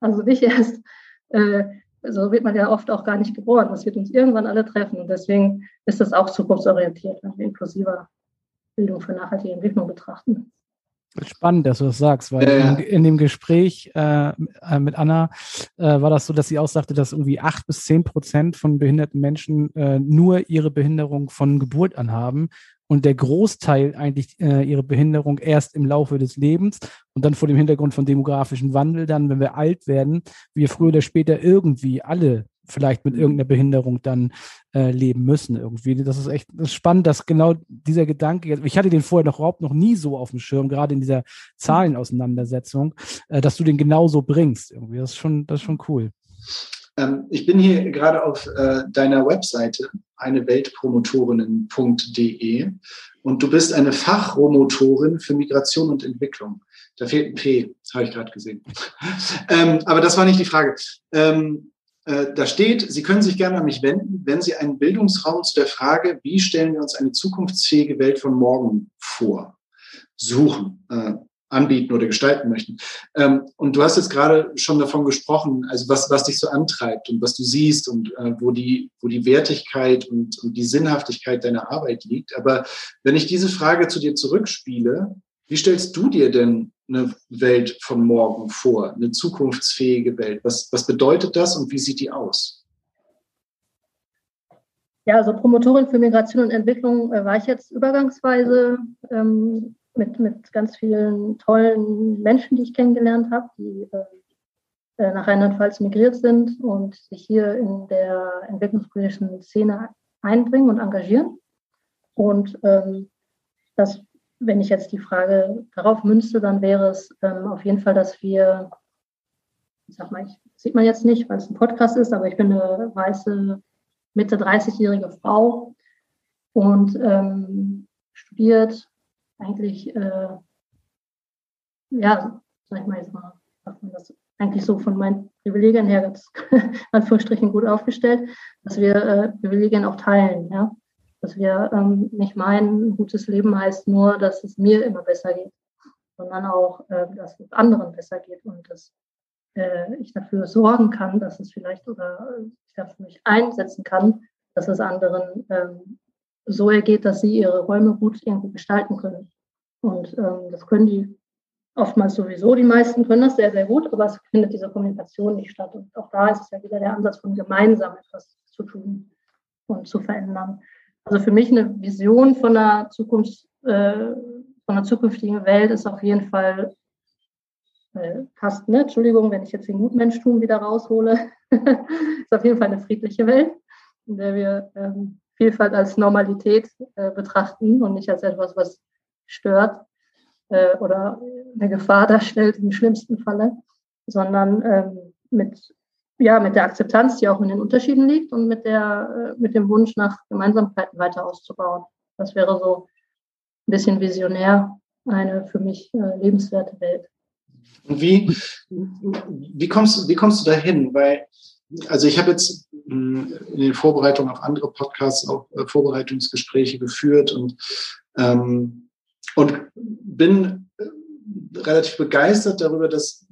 Also nicht erst, äh, so wird man ja oft auch gar nicht geboren. Das wird uns irgendwann alle treffen. Und deswegen ist das auch zukunftsorientiert, wenn wir inklusiver Bildung für nachhaltige Entwicklung betrachten. Spannend, dass du das sagst, weil ja. in, in, dem Gespräch äh, äh, mit Anna äh, war das so, dass sie auch sagte, dass irgendwie acht bis zehn Prozent von behinderten Menschen äh, nur ihre Behinderung von Geburt an haben und der Großteil eigentlich äh, ihre Behinderung erst im Laufe des Lebens und dann vor dem Hintergrund von demografischen Wandel dann, wenn wir alt werden, wir früher oder später irgendwie alle vielleicht mit irgendeiner Behinderung dann äh, leben müssen irgendwie. Das ist echt das ist spannend, dass genau dieser Gedanke, ich hatte den vorher noch überhaupt noch nie so auf dem Schirm, gerade in dieser Zahlenauseinandersetzung, äh, dass du den genauso bringst irgendwie. Das ist schon, das ist schon cool. Ähm, ich bin hier gerade auf äh, deiner Webseite, eineweltpromotorinnen.de und du bist eine Fachromotorin für Migration und Entwicklung. Da fehlt ein P, habe ich gerade gesehen. ähm, aber das war nicht die Frage. Ähm, äh, da steht, Sie können sich gerne an mich wenden, wenn Sie einen Bildungsraum zu der Frage, wie stellen wir uns eine zukunftsfähige Welt von morgen vor, suchen. Äh, anbieten oder gestalten möchten. Ähm, und du hast jetzt gerade schon davon gesprochen, also was, was dich so antreibt und was du siehst und äh, wo, die, wo die Wertigkeit und, und die Sinnhaftigkeit deiner Arbeit liegt. Aber wenn ich diese Frage zu dir zurückspiele, wie stellst du dir denn eine Welt von morgen vor, eine zukunftsfähige Welt? Was, was bedeutet das und wie sieht die aus? Ja, also Promotorin für Migration und Entwicklung äh, war ich jetzt übergangsweise ähm, mit, mit ganz vielen tollen Menschen, die ich kennengelernt habe, die äh, äh, nach Rheinland-Pfalz migriert sind und sich hier in der entwicklungspolitischen Szene einbringen und engagieren. Und ähm, das, wenn ich jetzt die Frage darauf münze, dann wäre es ähm, auf jeden Fall, dass wir, ich sag mal, ich, sieht man jetzt nicht, weil es ein Podcast ist, aber ich bin eine weiße Mitte 30-jährige Frau und ähm, studiert eigentlich, äh, ja, sag ich mal jetzt mal, sagt man das eigentlich so von meinen Privilegien her ganz Anführungsstrichen gut aufgestellt, dass wir äh, Privilegien auch teilen, ja. Dass wir ähm, nicht meinen, ein gutes Leben heißt nur, dass es mir immer besser geht, sondern auch, äh, dass es anderen besser geht und dass äh, ich dafür sorgen kann, dass es vielleicht oder ich dafür mich einsetzen kann, dass es anderen ähm, so ergeht, dass sie ihre Räume gut irgendwo gestalten können. Und ähm, das können die oftmals sowieso, die meisten können das sehr, sehr gut, aber es findet diese Kommunikation nicht statt. Und auch da ist es ja wieder der Ansatz von gemeinsam etwas zu tun und zu verändern. Also für mich eine Vision von einer Zukunft, äh, von einer zukünftigen Welt ist auf jeden Fall äh, passt, ne? Entschuldigung, wenn ich jetzt den Gutmenschtum wieder raushole, ist auf jeden Fall eine friedliche Welt, in der wir ähm, Vielfalt als Normalität äh, betrachten und nicht als etwas, was stört äh, oder eine Gefahr darstellt im schlimmsten Falle, sondern ähm, mit, ja, mit der Akzeptanz, die auch in den Unterschieden liegt und mit, der, äh, mit dem Wunsch nach Gemeinsamkeiten weiter auszubauen. Das wäre so ein bisschen visionär eine für mich äh, lebenswerte Welt. Und wie, wie, kommst, wie kommst du dahin? Weil, also ich habe jetzt in den Vorbereitungen auf andere Podcasts auch äh, Vorbereitungsgespräche geführt und, ähm, und bin äh, relativ begeistert darüber, dass,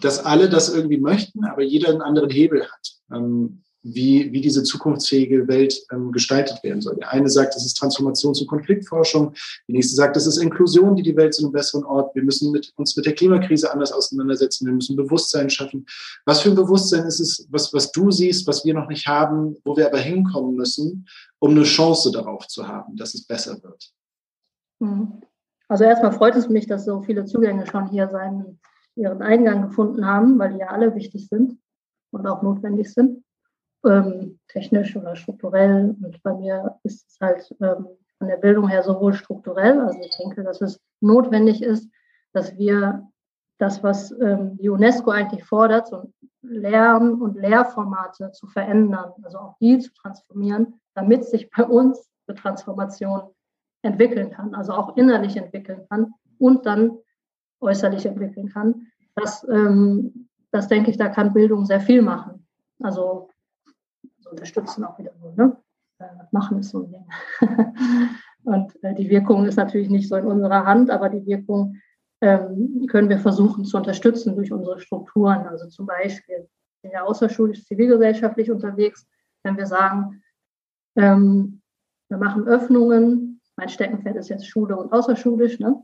dass alle das irgendwie möchten, aber jeder einen anderen Hebel hat. Ähm, wie, wie diese zukunftsfähige Welt ähm, gestaltet werden soll. Der eine sagt, es ist Transformations- und Konfliktforschung. Die nächste sagt, es ist Inklusion, die die Welt zu einem besseren Ort. Wir müssen mit, uns mit der Klimakrise anders auseinandersetzen. Wir müssen Bewusstsein schaffen. Was für ein Bewusstsein ist es, was, was du siehst, was wir noch nicht haben, wo wir aber hinkommen müssen, um eine Chance darauf zu haben, dass es besser wird? Mhm. Also erstmal freut es mich, dass so viele Zugänge schon hier seinen, ihren Eingang gefunden haben, weil die ja alle wichtig sind und auch notwendig sind ähm, technisch oder strukturell. Und bei mir ist es halt ähm, von der Bildung her sowohl strukturell, also ich denke, dass es notwendig ist, dass wir das, was ähm, die UNESCO eigentlich fordert, so Lern- und Lehrformate zu verändern, also auch die zu transformieren, damit sich bei uns eine Transformation entwickeln kann, also auch innerlich entwickeln kann und dann äußerlich entwickeln kann. Das, ähm, das denke ich, da kann Bildung sehr viel machen. Also unterstützen auch wieder nur. Ne? Äh, machen ist so ein Ding. und äh, die Wirkung ist natürlich nicht so in unserer Hand, aber die Wirkung ähm, können wir versuchen zu unterstützen durch unsere Strukturen. Also zum Beispiel in der außerschulisch zivilgesellschaftlich unterwegs, wenn wir sagen, ähm, wir machen Öffnungen, mein Steckenpferd ist jetzt Schule und außerschulisch, ne?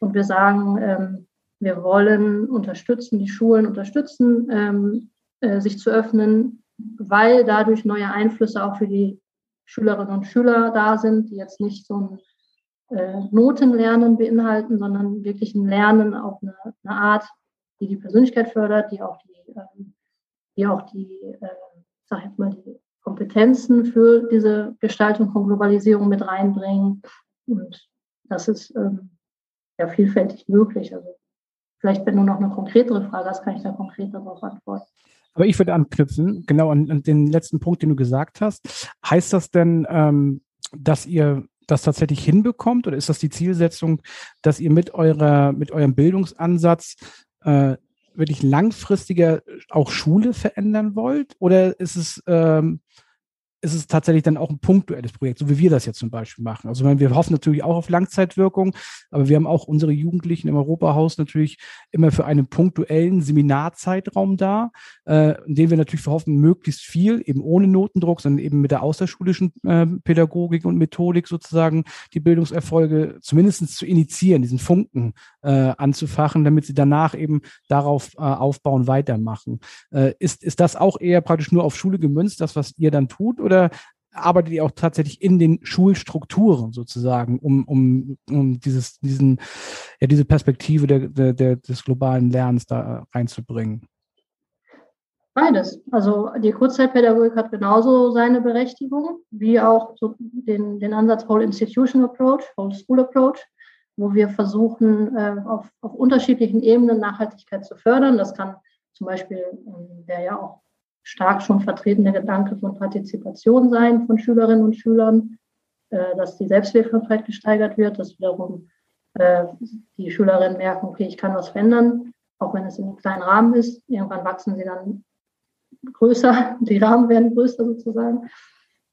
und wir sagen, ähm, wir wollen unterstützen, die Schulen unterstützen, ähm, äh, sich zu öffnen weil dadurch neue Einflüsse auch für die Schülerinnen und Schüler da sind, die jetzt nicht so ein äh, Notenlernen beinhalten, sondern wirklich ein Lernen auf eine, eine, Art, die die Persönlichkeit fördert, die auch die, äh, die auch die, äh, sag jetzt mal, die Kompetenzen für diese Gestaltung von Globalisierung mit reinbringen. Und das ist ähm, ja vielfältig möglich. Also vielleicht, wenn du noch eine konkretere Frage hast, kann ich da konkreter darauf antworten. Aber ich würde anknüpfen, genau an, an, den letzten Punkt, den du gesagt hast. Heißt das denn, ähm, dass ihr das tatsächlich hinbekommt oder ist das die Zielsetzung, dass ihr mit eurer, mit eurem Bildungsansatz äh, wirklich langfristiger auch Schule verändern wollt? Oder ist es ähm, ist es tatsächlich dann auch ein punktuelles Projekt, so wie wir das jetzt zum Beispiel machen. Also wir hoffen natürlich auch auf Langzeitwirkung, aber wir haben auch unsere Jugendlichen im Europahaus natürlich immer für einen punktuellen Seminarzeitraum da, äh, in dem wir natürlich hoffen, möglichst viel, eben ohne Notendruck, sondern eben mit der außerschulischen äh, Pädagogik und Methodik sozusagen die Bildungserfolge zumindest zu initiieren, diesen Funken äh, anzufachen, damit sie danach eben darauf äh, aufbauen, weitermachen. Äh, ist, ist das auch eher praktisch nur auf Schule gemünzt, das, was ihr dann tut? Oder oder arbeitet ihr auch tatsächlich in den Schulstrukturen sozusagen, um, um, um dieses, diesen, ja, diese Perspektive der, der, der, des globalen Lernens da reinzubringen? Beides. Also die Kurzzeitpädagogik hat genauso seine Berechtigung, wie auch so den, den Ansatz Whole Institution Approach, Whole School Approach, wo wir versuchen, äh, auf, auf unterschiedlichen Ebenen Nachhaltigkeit zu fördern. Das kann zum Beispiel, ähm, der ja auch stark schon vertretene Gedanke von Partizipation sein von Schülerinnen und Schülern, äh, dass die Selbstwirksamkeit gesteigert wird, dass wiederum äh, die Schülerinnen merken, okay, ich kann was verändern, auch wenn es in einem kleinen Rahmen ist. Irgendwann wachsen sie dann größer, die Rahmen werden größer sozusagen.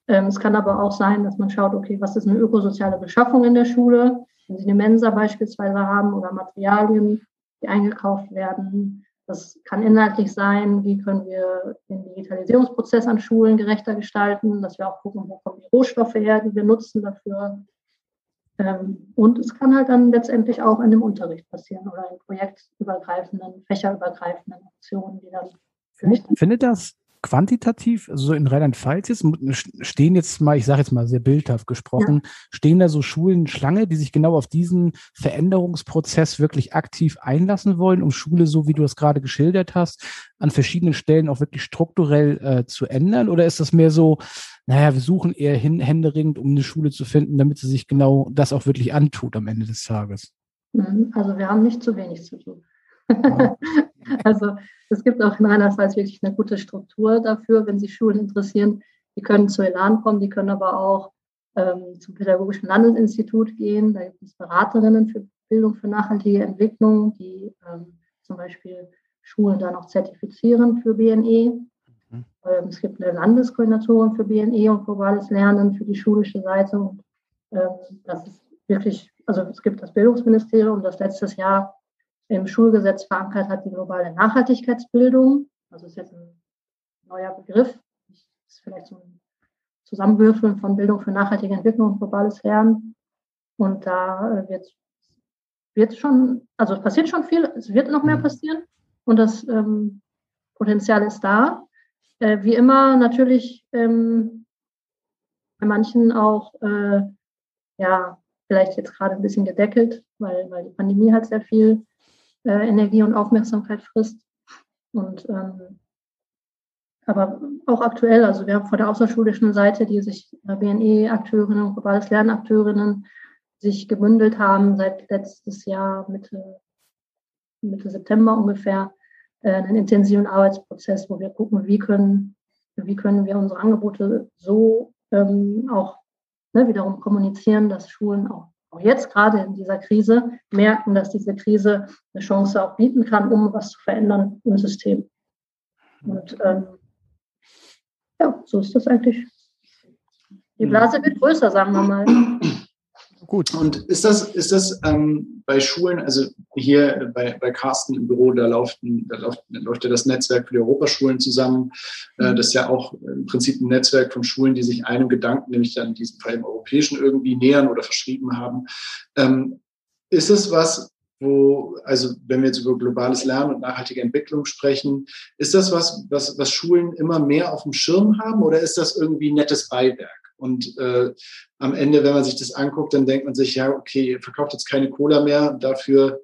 Ähm, es kann aber auch sein, dass man schaut, okay, was ist eine ökosoziale Beschaffung in der Schule? Wenn Sie eine Mensa beispielsweise haben oder Materialien, die eingekauft werden, das kann inhaltlich sein, wie können wir den Digitalisierungsprozess an Schulen gerechter gestalten, dass wir auch gucken, wo kommen die Rohstoffe her, die wir nutzen dafür. Ähm, und es kann halt dann letztendlich auch in dem Unterricht passieren oder in projektübergreifenden, fächerübergreifenden Aktionen, die dann. Findet, das quantitativ, also in Rheinland-Pfalz jetzt, stehen jetzt mal, ich sage jetzt mal sehr bildhaft gesprochen, ja. stehen da so Schulen Schlange, die sich genau auf diesen Veränderungsprozess wirklich aktiv einlassen wollen, um Schule, so wie du es gerade geschildert hast, an verschiedenen Stellen auch wirklich strukturell äh, zu ändern? Oder ist das mehr so, naja, wir suchen eher hin, händeringend, um eine Schule zu finden, damit sie sich genau das auch wirklich antut am Ende des Tages? Mhm. Also wir haben nicht zu wenig zu tun. also es gibt auch in Rheinland-Pfalz wirklich eine gute Struktur dafür, wenn sich Schulen interessieren. Die können zu Elan kommen, die können aber auch ähm, zum Pädagogischen Landesinstitut gehen. Da gibt es Beraterinnen für Bildung für nachhaltige Entwicklung, die ähm, zum Beispiel Schulen dann auch zertifizieren für BNE. Mhm. Ähm, es gibt eine Landeskoordinatorin für BNE und globales Lernen für die schulische Seite. Und, ähm, das ist wirklich, also es gibt das Bildungsministerium, das letztes Jahr im Schulgesetz verankert hat, die globale Nachhaltigkeitsbildung. Also ist jetzt ein neuer Begriff. Das ist vielleicht so ein Zusammenwürfeln von Bildung für nachhaltige Entwicklung und globales Lernen. Und da äh, wird, wird schon, also es passiert schon viel, es wird noch mehr mhm. passieren und das ähm, Potenzial ist da. Äh, wie immer natürlich ähm, bei manchen auch, äh, ja, vielleicht jetzt gerade ein bisschen gedeckelt, weil, weil die Pandemie halt sehr viel äh, Energie und Aufmerksamkeit frisst. Und ähm, aber auch aktuell, also wir haben vor der außerschulischen Seite, die sich äh, BNE-Akteurinnen und globales Lernakteurinnen sich gebündelt haben seit letztes Jahr, Mitte, Mitte September ungefähr, äh, einen intensiven Arbeitsprozess, wo wir gucken, wie können, wie können wir unsere Angebote so ähm, auch ne, wiederum kommunizieren, dass Schulen auch auch jetzt gerade in dieser Krise merken, dass diese Krise eine Chance auch bieten kann, um was zu verändern im System. Und ähm, ja, so ist das eigentlich. Die Blase wird größer, sagen wir mal. Gut. Und ist das, ist das ähm, bei Schulen, also hier bei, bei Carsten im Büro, da läuft, da läuft, da läuft ja das Netzwerk für die Europaschulen zusammen. Äh, mhm. das ist ja auch im Prinzip ein Netzwerk von Schulen, die sich einem Gedanken, nämlich dann in diesem Fall im Europäischen, irgendwie nähern oder verschrieben haben. Ähm, ist es was, wo, also wenn wir jetzt über globales Lernen und nachhaltige Entwicklung sprechen, ist das was, was, was Schulen immer mehr auf dem Schirm haben oder ist das irgendwie ein nettes Beiwerk? Und äh, am Ende, wenn man sich das anguckt, dann denkt man sich, ja, okay, ihr verkauft jetzt keine Cola mehr, dafür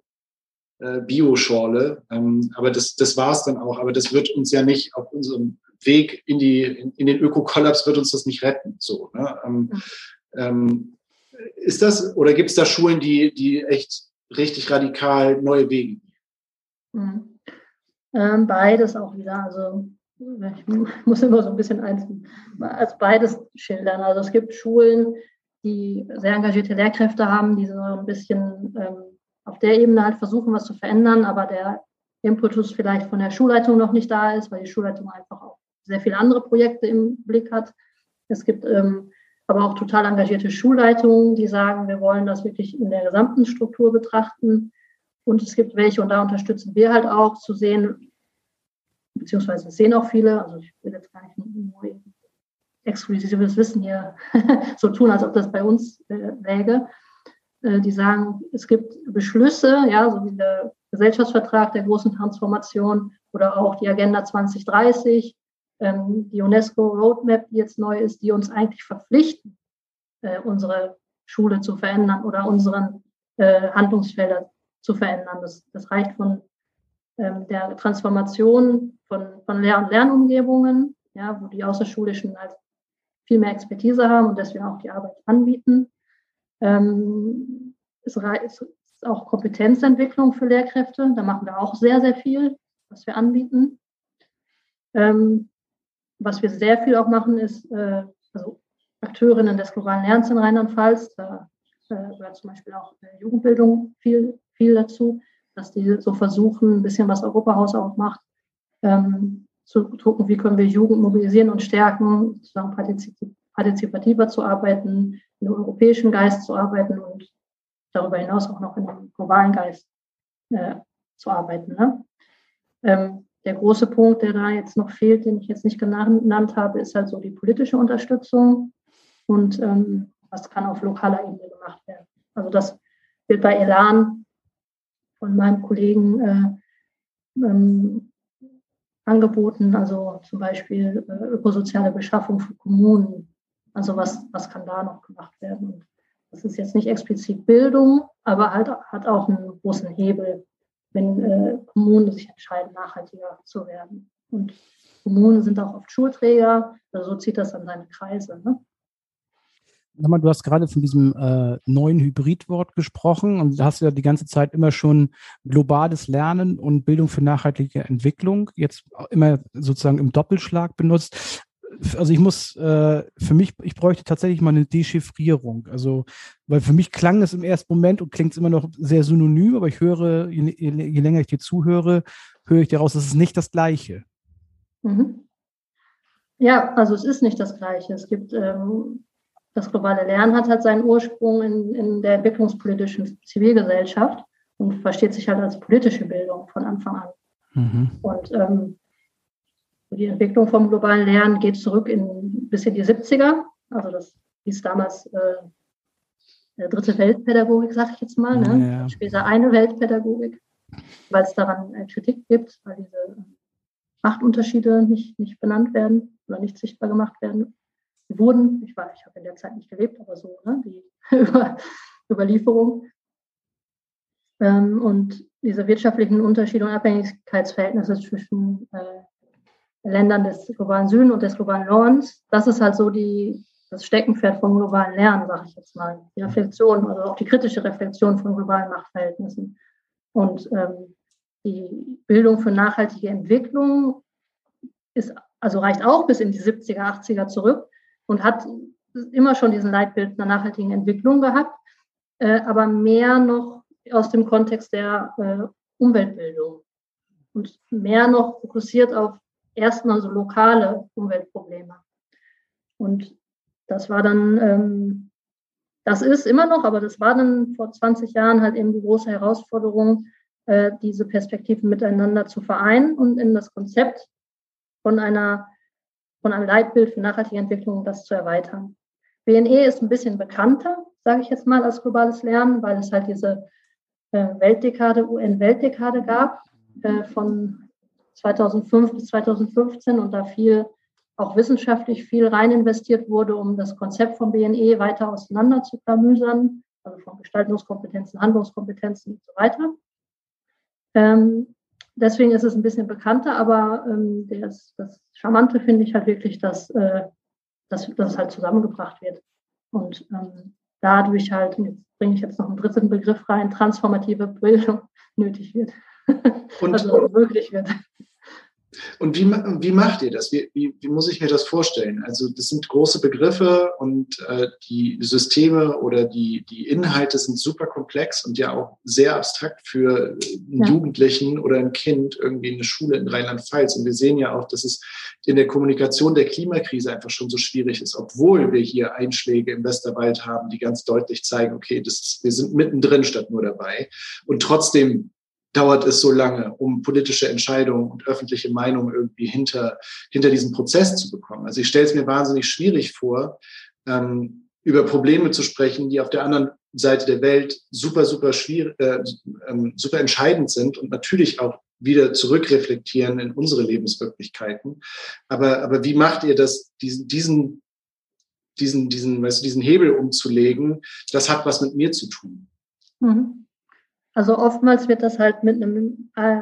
äh, Bio-Schorle. Ähm, aber das, das war es dann auch. Aber das wird uns ja nicht auf unserem Weg in, die, in, in den Ökokollaps wird uns das nicht retten. So, ne? ähm, ähm, ist das, oder gibt es da Schulen, die, die echt richtig radikal neue Wege gehen? Mhm. Ähm, beides auch wieder. Also ich muss immer so ein bisschen eins als beides schildern. Also es gibt Schulen, die sehr engagierte Lehrkräfte haben, die so ein bisschen ähm, auf der Ebene halt versuchen, was zu verändern, aber der Impetus vielleicht von der Schulleitung noch nicht da ist, weil die Schulleitung einfach auch sehr viele andere Projekte im Blick hat. Es gibt ähm, aber auch total engagierte Schulleitungen, die sagen, wir wollen das wirklich in der gesamten Struktur betrachten. Und es gibt welche, und da unterstützen wir halt auch, zu sehen, beziehungsweise sehen auch viele, also ich will jetzt gar nicht nur exklusives Wissen hier so tun, als ob das bei uns äh, läge, äh, die sagen, es gibt Beschlüsse, ja, so wie der Gesellschaftsvertrag der großen Transformation oder auch die Agenda 2030, ähm, die UNESCO Roadmap, die jetzt neu ist, die uns eigentlich verpflichten, äh, unsere Schule zu verändern oder unseren äh, Handlungsfelder zu verändern. Das, das reicht von der Transformation von, von Lehr- und Lernumgebungen, ja, wo die Außerschulischen halt viel mehr Expertise haben und deswegen auch die Arbeit anbieten. Ähm, es, ist auch Kompetenzentwicklung für Lehrkräfte. Da machen wir auch sehr, sehr viel, was wir anbieten. Ähm, was wir sehr viel auch machen, ist äh, also Akteurinnen des globalen Lernens in Rheinland-Pfalz. Da äh, gehört zum Beispiel auch äh, Jugendbildung viel, viel dazu, dass die so versuchen, ein bisschen was Europahaus auch macht, ähm, zu gucken, wie können wir Jugend mobilisieren und stärken, sozusagen partizipativer zu arbeiten, in einem europäischen Geist zu arbeiten und darüber hinaus auch noch in einem globalen Geist äh, zu arbeiten. Ne? Ähm, der große Punkt, der da jetzt noch fehlt, den ich jetzt nicht genannt habe, ist halt so die politische Unterstützung und ähm, was kann auf lokaler Ebene gemacht werden. Also das wird bei Elan von meinem Kollegen äh, ähm, angeboten, also zum Beispiel äh, ökosoziale Beschaffung für Kommunen. Also was, was kann da noch gemacht werden? Das ist jetzt nicht explizit Bildung, aber halt, hat auch einen großen Hebel, wenn äh, Kommunen sich entscheiden, nachhaltiger zu werden. Und Kommunen sind auch oft Schulträger, also so zieht das an seine Kreise. Ne? Du hast gerade von diesem äh, neuen Hybridwort gesprochen und hast ja die ganze Zeit immer schon globales Lernen und Bildung für nachhaltige Entwicklung jetzt immer sozusagen im Doppelschlag benutzt. Also ich muss äh, für mich, ich bräuchte tatsächlich mal eine Dechiffrierung. Also, weil für mich klang es im ersten Moment und klingt es immer noch sehr synonym, aber ich höre, je, je länger ich dir zuhöre, höre ich daraus, es ist nicht das Gleiche. Mhm. Ja, also es ist nicht das Gleiche. Es gibt ähm, das globale Lernen hat halt seinen Ursprung in, in der entwicklungspolitischen Zivilgesellschaft und versteht sich halt als politische Bildung von Anfang an. Mhm. Und ähm, die Entwicklung vom globalen Lernen geht zurück in bis in die 70er. Also das hieß damals äh, dritte Weltpädagogik, sage ich jetzt mal. Ne? Ja. Später eine Weltpädagogik, weil es daran äh, Kritik gibt, weil diese Machtunterschiede nicht, nicht benannt werden oder nicht sichtbar gemacht werden wurden. Ich weiß, ich habe in der Zeit nicht gelebt, aber so, ne, die Über Überlieferung. Ähm, und diese wirtschaftlichen Unterschiede und Abhängigkeitsverhältnisse zwischen äh, Ländern des globalen Süden und des globalen Nordens, das ist halt so die, das Steckenpferd vom globalen Lernen, sage ich jetzt mal. Die Reflexion, also auch die kritische Reflexion von globalen Machtverhältnissen. Und ähm, die Bildung für nachhaltige Entwicklung ist, also reicht auch bis in die 70er, 80er zurück und hat immer schon diesen Leitbild einer nachhaltigen Entwicklung gehabt, äh, aber mehr noch aus dem Kontext der äh, Umweltbildung und mehr noch fokussiert auf erstmal so lokale Umweltprobleme. Und das war dann, ähm, das ist immer noch, aber das war dann vor 20 Jahren halt eben die große Herausforderung, äh, diese Perspektiven miteinander zu vereinen und in das Konzept von einer von einem Leitbild für nachhaltige Entwicklung das zu erweitern. BNE ist ein bisschen bekannter, sage ich jetzt mal, als globales Lernen, weil es halt diese äh, Weltdekade, UN-Weltdekade gab äh, von 2005 bis 2015 und da viel auch wissenschaftlich viel rein investiert wurde, um das Konzept von BNE weiter auseinander zu klamüsern, also von Gestaltungskompetenzen, Handlungskompetenzen und so weiter. Ähm, deswegen ist es ein bisschen bekannter, aber ähm, das, das Charmante finde ich halt wirklich, dass, äh, dass, dass es halt zusammengebracht wird. Und ähm, dadurch halt, jetzt bringe ich jetzt noch einen dritten Begriff rein, transformative Bildung nötig wird. Und, also möglich wird. Und wie, wie macht ihr das? Wie, wie, wie, muss ich mir das vorstellen? Also das sind große Begriffe und äh, die Systeme oder die, die Inhalte sind super komplex und ja auch sehr abstrakt für einen ja. Jugendlichen oder ein Kind irgendwie in eine Schule in Rheinland-Pfalz. Und wir sehen ja auch, dass es in der Kommunikation der Klimakrise einfach schon so schwierig ist, obwohl wir hier Einschläge im Westerwald haben, die ganz deutlich zeigen, okay, das, wir sind mittendrin statt nur dabei. Und trotzdem dauert es so lange, um politische Entscheidungen und öffentliche Meinung irgendwie hinter, hinter diesen Prozess zu bekommen. Also ich stelle es mir wahnsinnig schwierig vor, ähm, über Probleme zu sprechen, die auf der anderen Seite der Welt super, super schwierig, äh, ähm, super entscheidend sind und natürlich auch wieder zurückreflektieren in unsere Lebenswirklichkeiten. Aber, aber wie macht ihr das, diesen, diesen, diesen, diesen, weißt du, diesen Hebel umzulegen? Das hat was mit mir zu tun. Mhm. Also oftmals wird das halt mit einem, äh,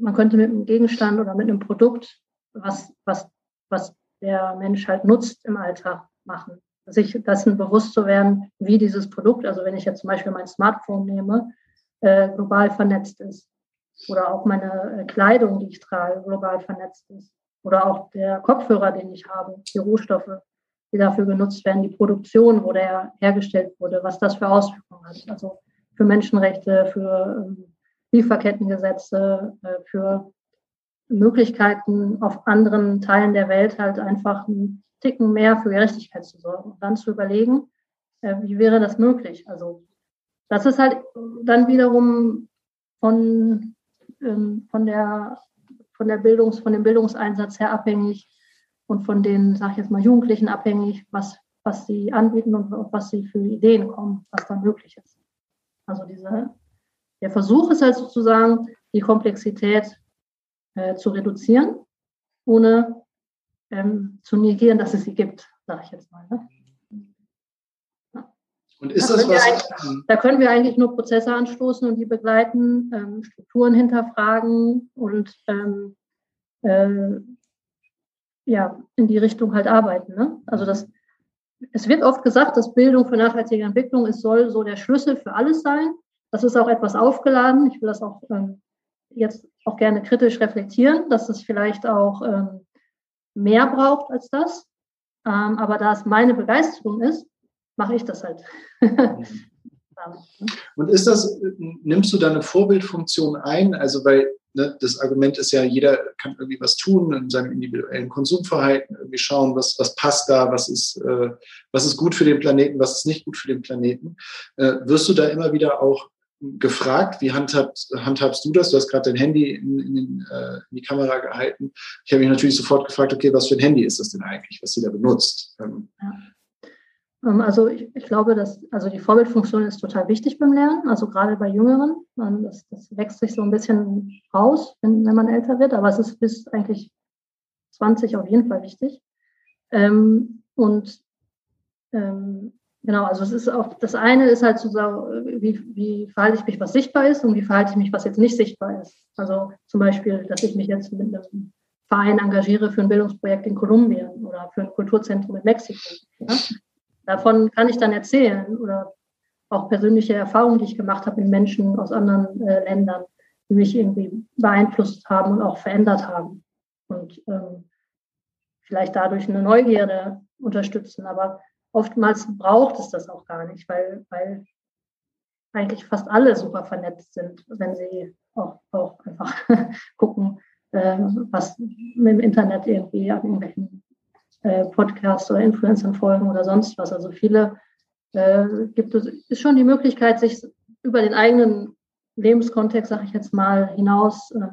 man könnte mit einem Gegenstand oder mit einem Produkt, was, was, was der Mensch halt nutzt im Alltag machen. Sich dessen bewusst zu werden, wie dieses Produkt, also wenn ich jetzt zum Beispiel mein Smartphone nehme, äh, global vernetzt ist. Oder auch meine äh, Kleidung, die ich trage, global vernetzt ist. Oder auch der Kopfhörer, den ich habe, die Rohstoffe, die dafür genutzt werden, die Produktion, wo der hergestellt wurde, was das für Auswirkungen hat. Also für Menschenrechte, für ähm, Lieferkettengesetze, äh, für Möglichkeiten auf anderen Teilen der Welt halt einfach einen Ticken mehr für Gerechtigkeit zu sorgen und dann zu überlegen, äh, wie wäre das möglich? Also das ist halt dann wiederum von, ähm, von, der, von, der Bildungs-, von dem Bildungseinsatz her abhängig und von den, sag ich jetzt mal, Jugendlichen abhängig, was, was sie anbieten und was sie für Ideen kommen, was dann möglich ist. Also diese, der Versuch ist halt sozusagen, die Komplexität äh, zu reduzieren, ohne ähm, zu negieren, dass es sie gibt, sage ich jetzt mal. Ne? Und ist da das was? Da können wir eigentlich nur Prozesse anstoßen und die begleiten, ähm, Strukturen hinterfragen und ähm, äh, ja, in die Richtung halt arbeiten. Ne? Also das, es wird oft gesagt, dass Bildung für nachhaltige Entwicklung ist, soll so der Schlüssel für alles sein. Das ist auch etwas aufgeladen. Ich will das auch ähm, jetzt auch gerne kritisch reflektieren, dass es vielleicht auch ähm, mehr braucht als das. Ähm, aber da es meine Begeisterung ist, mache ich das halt. Und ist das, nimmst du da eine Vorbildfunktion ein? Also, weil ne, das Argument ist ja, jeder kann irgendwie was tun in seinem individuellen Konsumverhalten, irgendwie schauen, was, was passt da, was ist, äh, was ist gut für den Planeten, was ist nicht gut für den Planeten. Äh, wirst du da immer wieder auch gefragt, wie handhabt, handhabst du das? Du hast gerade dein Handy in, in, äh, in, die Kamera gehalten. Ich habe mich natürlich sofort gefragt, okay, was für ein Handy ist das denn eigentlich, was sie da benutzt? Ähm, ja. Ähm, also ich, ich, glaube, dass also die Vorbildfunktion ist total wichtig beim Lernen, also gerade bei Jüngeren. Das, das wächst sich so ein bisschen raus, wenn, wenn, man älter wird, aber es ist bis eigentlich 20 auf jeden Fall wichtig. Ähm, und ähm, genau, also es ist auch, das eine ist halt zu sagen, wie, wie verhalte ich mich, was sichtbar ist und wie verhalte ich mich, was jetzt nicht sichtbar ist. Also zum Beispiel, dass ich mich jetzt mit einem Verein engagiere für ein Bildungsprojekt in Kolumbien oder für ein Kulturzentrum in Mexiko. Ja? Davon kann ich dann erzählen oder auch persönliche Erfahrungen, die ich gemacht habe mit Menschen aus anderen äh, Ländern, die mich irgendwie beeinflusst haben und auch verändert haben. Und ähm, vielleicht dadurch eine Neugierde unterstützen. Aber oftmals braucht es das auch gar nicht, weil, weil eigentlich fast alle super vernetzt sind, wenn sie auch, auch einfach gucken, äh, was dem Internet irgendwie an irgendwelchen äh, Podcasts oder Influencern folgen oder sonst was. Also viele äh, gibt es, ist schon die Möglichkeit, sich über den eigenen Lebenskontext, sage ich jetzt mal, hinaus äh,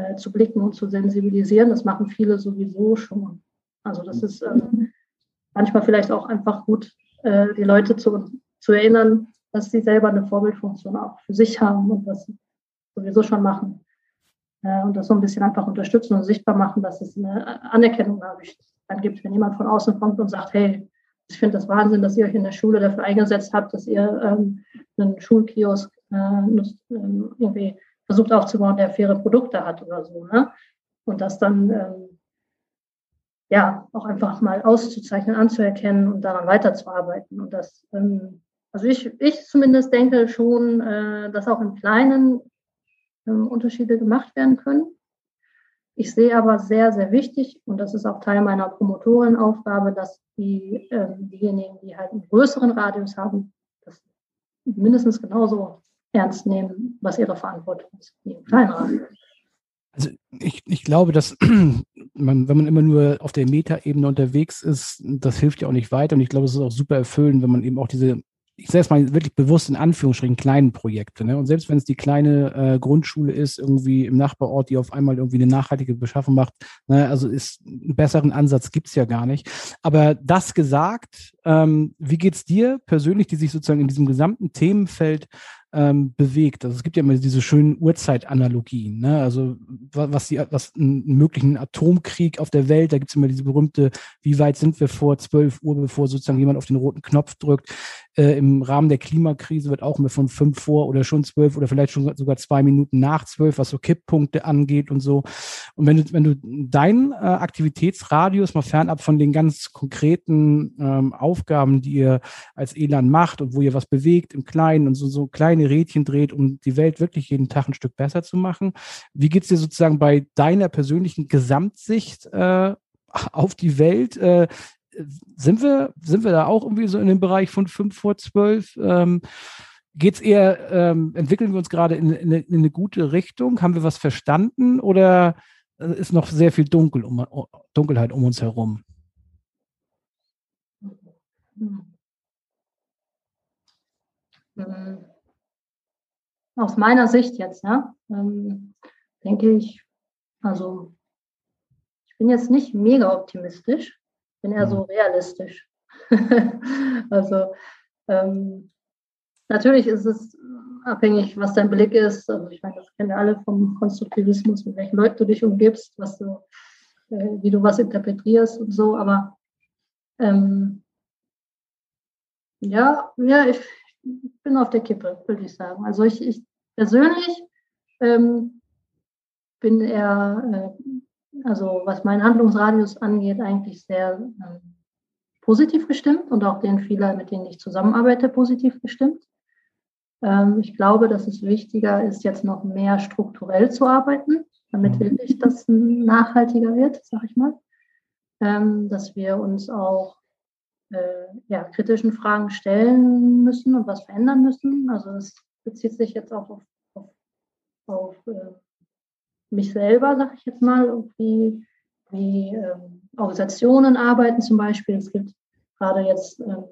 äh, zu blicken und zu sensibilisieren. Das machen viele sowieso schon. Also das ist äh, manchmal vielleicht auch einfach gut, äh, die Leute zu, zu erinnern, dass sie selber eine Vorbildfunktion auch für sich haben und das sowieso schon machen und das so ein bisschen einfach unterstützen und sichtbar machen, dass es eine Anerkennung dadurch dann gibt, wenn jemand von außen kommt und sagt, hey, ich finde das Wahnsinn, dass ihr euch in der Schule dafür eingesetzt habt, dass ihr ähm, einen Schulkiosk äh, nutzt, ähm, irgendwie versucht aufzubauen, der faire Produkte hat oder so. Ne? Und das dann ähm, ja auch einfach mal auszuzeichnen, anzuerkennen und daran weiterzuarbeiten. Und das, ähm, also ich, ich zumindest denke schon, äh, dass auch im Kleinen Unterschiede gemacht werden können. Ich sehe aber sehr, sehr wichtig, und das ist auch Teil meiner Promotorenaufgabe, dass die, äh, diejenigen, die halt einen größeren Radius haben, das mindestens genauso ernst nehmen, was ihre Verantwortung ist, wie im kleinen Radius. Also ich, ich glaube, dass man, wenn man immer nur auf der Metaebene unterwegs ist, das hilft ja auch nicht weiter. Und ich glaube, es ist auch super erfüllend, wenn man eben auch diese ich sage es mal wirklich bewusst in Anführungsstrichen, kleinen Projekte. Ne? Und selbst wenn es die kleine äh, Grundschule ist, irgendwie im Nachbarort, die auf einmal irgendwie eine nachhaltige Beschaffung macht, ne? also ist einen besseren Ansatz gibt's ja gar nicht. Aber das gesagt, ähm, wie geht's dir persönlich, die sich sozusagen in diesem gesamten Themenfeld ähm, bewegt. Also es gibt ja immer diese schönen Uhrzeitanalogien, ne? Also was, die, was einen möglichen Atomkrieg auf der Welt, da gibt es immer diese berühmte, wie weit sind wir vor 12 Uhr, bevor sozusagen jemand auf den roten Knopf drückt. Äh, Im Rahmen der Klimakrise wird auch immer von fünf vor oder schon zwölf oder vielleicht schon sogar zwei Minuten nach zwölf, was so Kipppunkte angeht und so. Und wenn du, wenn du deinen äh, Aktivitätsradius mal fernab von den ganz konkreten ähm, Aufgaben, die ihr als Elan macht und wo ihr was bewegt im Kleinen und so, so kleine Rädchen dreht, um die Welt wirklich jeden Tag ein Stück besser zu machen. Wie geht's dir sozusagen bei deiner persönlichen Gesamtsicht äh, auf die Welt? Äh, sind wir, sind wir da auch irgendwie so in dem Bereich von fünf vor zwölf? Ähm, Geht es eher, ähm, entwickeln wir uns gerade in, in, in, eine gute Richtung? Haben wir was verstanden oder äh, ist noch sehr viel Dunkel um, Dunkelheit um uns herum? Hm. Aus meiner Sicht jetzt, ja, ähm, denke ich, also ich bin jetzt nicht mega optimistisch, bin eher so mhm. realistisch. also ähm, natürlich ist es abhängig, was dein Blick ist. Also ich meine, das kennen wir alle vom Konstruktivismus, mit welchen Leuten du dich umgibst, was du, äh, wie du was interpretierst und so. Aber ähm, ja, ja, ich bin auf der Kippe, würde ich sagen. Also ich, ich persönlich ähm, bin eher äh, also was meinen Handlungsradius angeht, eigentlich sehr ähm, positiv gestimmt und auch den vieler, mit denen ich zusammenarbeite, positiv gestimmt. Ähm, ich glaube, dass es wichtiger ist, jetzt noch mehr strukturell zu arbeiten, damit mhm. wirklich das nachhaltiger wird, sag ich mal. Ähm, dass wir uns auch äh, ja, kritischen Fragen stellen müssen und was verändern müssen. Also es bezieht sich jetzt auch auf, auf, auf äh, mich selber, sag ich jetzt mal, wie, wie ähm, Organisationen arbeiten zum Beispiel. Es gibt gerade jetzt, ähm,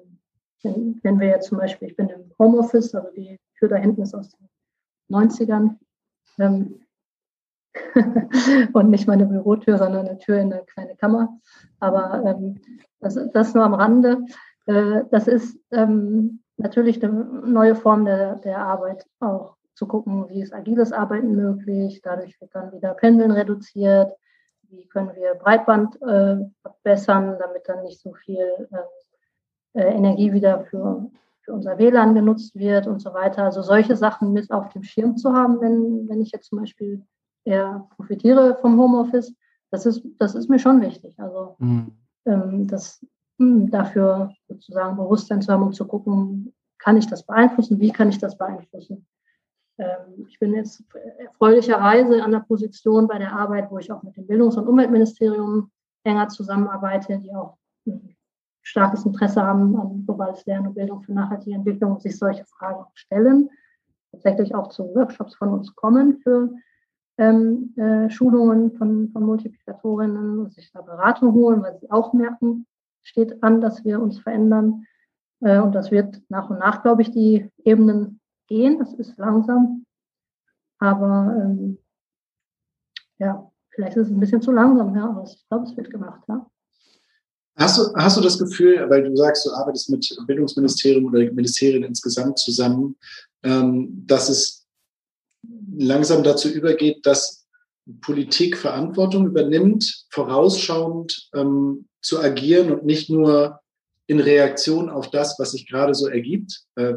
wenn, wir jetzt zum Beispiel, ich bin im Homeoffice, also die Tür da hinten ist aus den 90ern. Ähm, und nicht meine Bürotür, sondern eine Tür in eine kleine Kammer. Aber ähm, das, das nur am Rande. Äh, das ist ähm, natürlich eine neue Form der, der Arbeit auch zu gucken, wie ist agiles Arbeiten möglich. Dadurch wird dann wieder Pendeln reduziert. Wie können wir Breitband äh, verbessern, damit dann nicht so viel äh, äh Energie wieder für, für unser WLAN genutzt wird und so weiter. Also solche Sachen mit auf dem Schirm zu haben, wenn, wenn ich jetzt zum Beispiel eher profitiere vom Homeoffice, das ist, das ist mir schon wichtig. Also mhm. ähm, das mh, hm, dafür sozusagen Bewusstsein zu haben und zu gucken, kann ich das beeinflussen, wie kann ich das beeinflussen. Ähm, ich bin jetzt erfreulicherweise an der Position bei der Arbeit, wo ich auch mit dem Bildungs- und Umweltministerium enger zusammenarbeite, die auch ein starkes Interesse haben an globales Lernen und Bildung für nachhaltige Entwicklung und sich solche Fragen stellen. Tatsächlich auch zu Workshops von uns kommen für ähm, äh, Schulungen von, von Multiplikatorinnen und sich da Beratung holen, weil sie auch merken, steht an, dass wir uns verändern. Äh, und das wird nach und nach, glaube ich, die Ebenen gehen. Es ist langsam, aber ähm, ja, vielleicht ist es ein bisschen zu langsam, ja, aber ich glaube, es wird gemacht, ja. Hast du, hast du das Gefühl, weil du sagst, du arbeitest mit Bildungsministerium oder Ministerien insgesamt zusammen, ähm, dass es langsam dazu übergeht, dass Politik Verantwortung übernimmt, vorausschauend ähm, zu agieren und nicht nur in Reaktion auf das, was sich gerade so ergibt. Äh,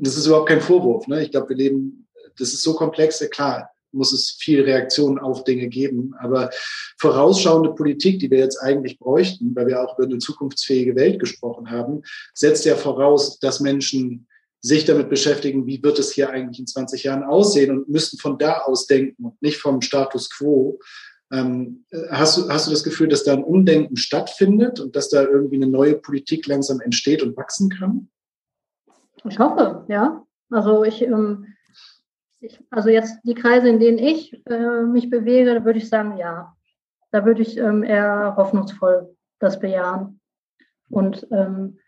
das ist überhaupt kein Vorwurf. Ne? Ich glaube, wir leben, das ist so komplex, klar, muss es viel Reaktion auf Dinge geben. Aber vorausschauende Politik, die wir jetzt eigentlich bräuchten, weil wir auch über eine zukunftsfähige Welt gesprochen haben, setzt ja voraus, dass Menschen sich damit beschäftigen, wie wird es hier eigentlich in 20 Jahren aussehen und müssen von da aus denken und nicht vom Status quo. Ähm, hast, du, hast du das Gefühl, dass da ein Umdenken stattfindet und dass da irgendwie eine neue Politik langsam entsteht und wachsen kann? Ich hoffe, ja. Also ich, ähm, ich, also jetzt die Kreise, in denen ich äh, mich bewege, da würde ich sagen, ja. Da würde ich ähm, eher hoffnungsvoll das bejahen. Und ähm,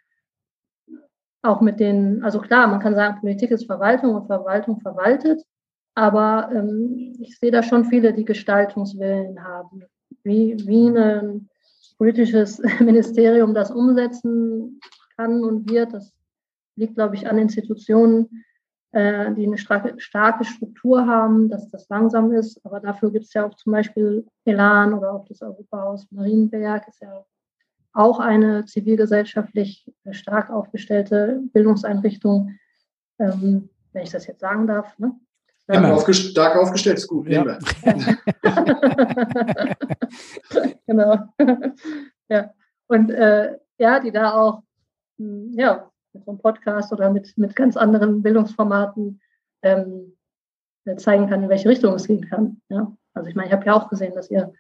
auch mit den, also klar, man kann sagen, Politik ist Verwaltung und Verwaltung verwaltet, aber ähm, ich sehe da schon viele, die Gestaltungswillen haben. Wie, wie ein politisches Ministerium das umsetzen kann und wird, das liegt, glaube ich, an Institutionen, äh, die eine starke, starke Struktur haben, dass das langsam ist. Aber dafür gibt es ja auch zum Beispiel Elan oder auch das Europahaus Marienberg, ist ja auch eine zivilgesellschaftlich stark aufgestellte Bildungseinrichtung, ähm, wenn ich das jetzt sagen darf. Ne? Stark, aufgest stark aufgestellt ist gut, ja. genau. ja. Und äh, ja, die da auch hm, ja, mit so einem Podcast oder mit, mit ganz anderen Bildungsformaten ähm, äh, zeigen kann, in welche Richtung es gehen kann. Ja? Also ich meine, ich habe ja auch gesehen, dass ihr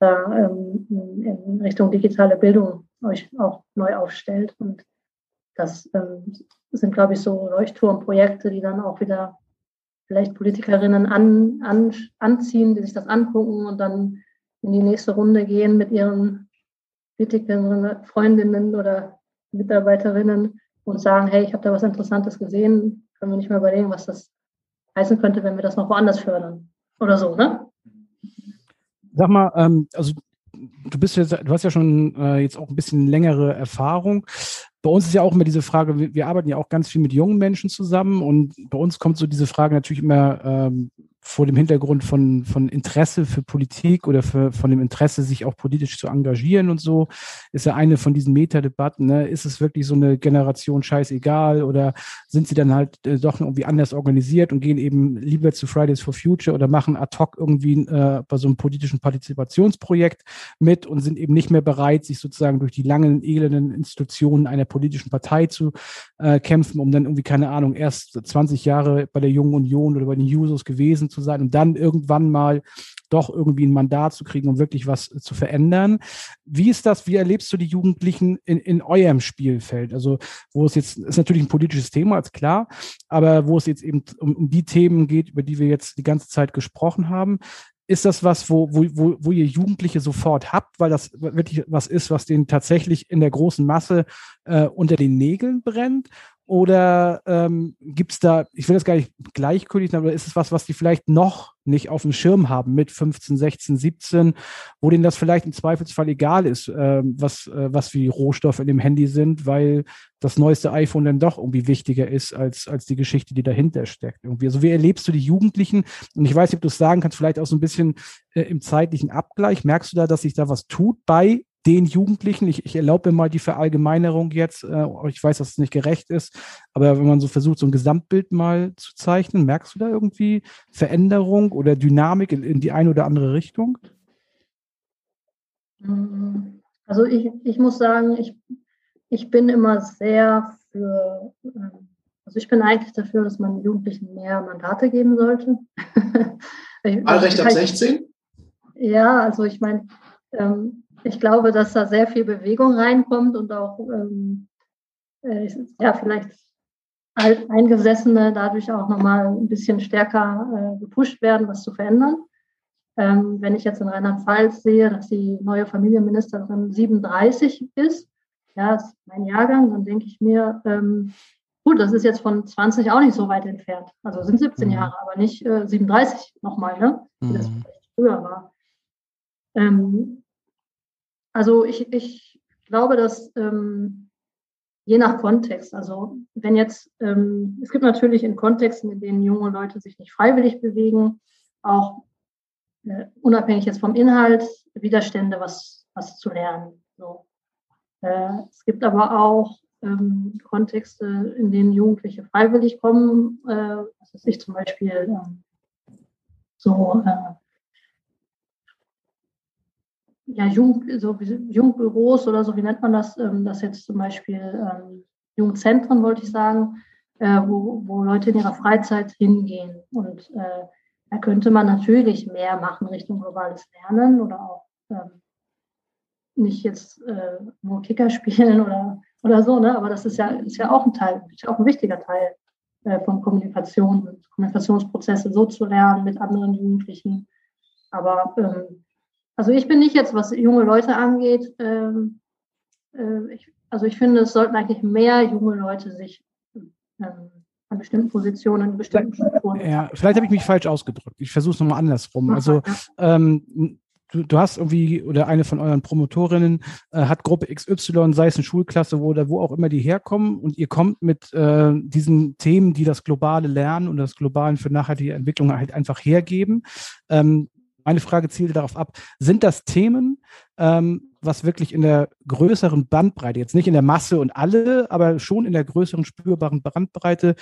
da ähm, in Richtung digitale Bildung euch auch neu aufstellt. Und das ähm, sind, glaube ich, so Leuchtturmprojekte, die dann auch wieder vielleicht Politikerinnen an, an, anziehen, die sich das angucken und dann in die nächste Runde gehen mit ihren Politikerinnen, Freundinnen oder Mitarbeiterinnen und sagen, hey, ich habe da was Interessantes gesehen, können wir nicht mal überlegen, was das heißen könnte, wenn wir das noch woanders fördern. Oder so, ne? Sag mal, ähm, also du bist jetzt, du hast ja schon äh, jetzt auch ein bisschen längere Erfahrung. Bei uns ist ja auch immer diese Frage, wir, wir, arbeiten ja auch ganz viel mit jungen Menschen zusammen und bei uns kommt so diese Frage natürlich immer, ähm, vor dem Hintergrund von, von Interesse für Politik oder für, von dem Interesse, sich auch politisch zu engagieren und so, ist ja eine von diesen Metadebatten. Ne? Ist es wirklich so eine Generation scheißegal oder sind sie dann halt äh, doch irgendwie anders organisiert und gehen eben lieber zu Fridays for Future oder machen ad hoc irgendwie äh, bei so einem politischen Partizipationsprojekt mit und sind eben nicht mehr bereit, sich sozusagen durch die langen, elenden Institutionen einer politischen Partei zu äh, kämpfen, um dann irgendwie, keine Ahnung, erst 20 Jahre bei der Jungen Union oder bei den Jusos gewesen zu sein und dann irgendwann mal doch irgendwie ein Mandat zu kriegen, um wirklich was zu verändern. Wie ist das? Wie erlebst du die Jugendlichen in, in eurem Spielfeld? Also, wo es jetzt, ist natürlich ein politisches Thema, ist klar, aber wo es jetzt eben um, um die Themen geht, über die wir jetzt die ganze Zeit gesprochen haben, ist das was, wo, wo, wo, wo ihr Jugendliche sofort habt, weil das wirklich was ist, was denen tatsächlich in der großen Masse äh, unter den Nägeln brennt? Oder ähm, gibt es da, ich will das gar nicht gleichgültig, aber ist es was, was die vielleicht noch nicht auf dem Schirm haben mit 15, 16, 17, wo denen das vielleicht im Zweifelsfall egal ist, äh, was, äh, was wie Rohstoffe in dem Handy sind, weil das neueste iPhone dann doch irgendwie wichtiger ist als, als die Geschichte, die dahinter steckt. Irgendwie. Also wie erlebst du die Jugendlichen? Und ich weiß nicht, ob du es sagen kannst, vielleicht auch so ein bisschen äh, im zeitlichen Abgleich. Merkst du da, dass sich da was tut bei den Jugendlichen, ich, ich erlaube mir mal die Verallgemeinerung jetzt, äh, ich weiß, dass es nicht gerecht ist, aber wenn man so versucht, so ein Gesamtbild mal zu zeichnen, merkst du da irgendwie Veränderung oder Dynamik in, in die eine oder andere Richtung? Also ich, ich muss sagen, ich, ich bin immer sehr für, ähm, also ich bin eigentlich dafür, dass man Jugendlichen mehr Mandate geben sollte. Wahlrecht ab 16? Ja, also ich meine, ähm, ich glaube, dass da sehr viel Bewegung reinkommt und auch ähm, äh, ja, vielleicht Eingesessene dadurch auch nochmal ein bisschen stärker äh, gepusht werden, was zu verändern. Ähm, wenn ich jetzt in Rheinland-Pfalz sehe, dass die neue Familienministerin 37 ist, ja, ist mein Jahrgang, dann denke ich mir, ähm, gut, das ist jetzt von 20 auch nicht so weit entfernt. Also sind 17 mhm. Jahre, aber nicht äh, 37 nochmal, ne? wie mhm. das vielleicht früher war. Ähm, also ich, ich glaube, dass ähm, je nach Kontext, also wenn jetzt, ähm, es gibt natürlich in Kontexten, in denen junge Leute sich nicht freiwillig bewegen, auch äh, unabhängig jetzt vom Inhalt, Widerstände, was, was zu lernen. So. Äh, es gibt aber auch ähm, Kontexte, in denen Jugendliche freiwillig kommen, äh, was weiß ich zum Beispiel ähm, so äh, ja, Jung, so Jugendbüros oder so, wie nennt man das? Ähm, das jetzt zum Beispiel ähm, Jugendzentren, wollte ich sagen, äh, wo, wo Leute in ihrer Freizeit hingehen. Und äh, da könnte man natürlich mehr machen Richtung globales Lernen oder auch ähm, nicht jetzt äh, nur Kicker spielen oder, oder so, ne? aber das ist ja, ist ja auch ein Teil, auch ein wichtiger Teil äh, von Kommunikation, Kommunikationsprozesse so zu lernen mit anderen Jugendlichen. Aber ähm, also ich bin nicht jetzt, was junge Leute angeht, ähm, äh, ich, also ich finde, es sollten eigentlich mehr junge Leute sich ähm, an bestimmten Positionen, in bestimmten Strukturen. Ja, vielleicht habe ich mich falsch ausgedrückt. Ich versuche es nochmal andersrum. Also ähm, du, du hast irgendwie, oder eine von euren Promotorinnen äh, hat Gruppe XY, sei es eine Schulklasse wo, oder wo auch immer die herkommen und ihr kommt mit äh, diesen Themen, die das globale Lernen und das Globalen für nachhaltige Entwicklung halt einfach hergeben. Ähm, meine Frage zielte darauf ab, sind das Themen, ähm, was wirklich in der größeren Bandbreite, jetzt nicht in der Masse und alle, aber schon in der größeren spürbaren Bandbreite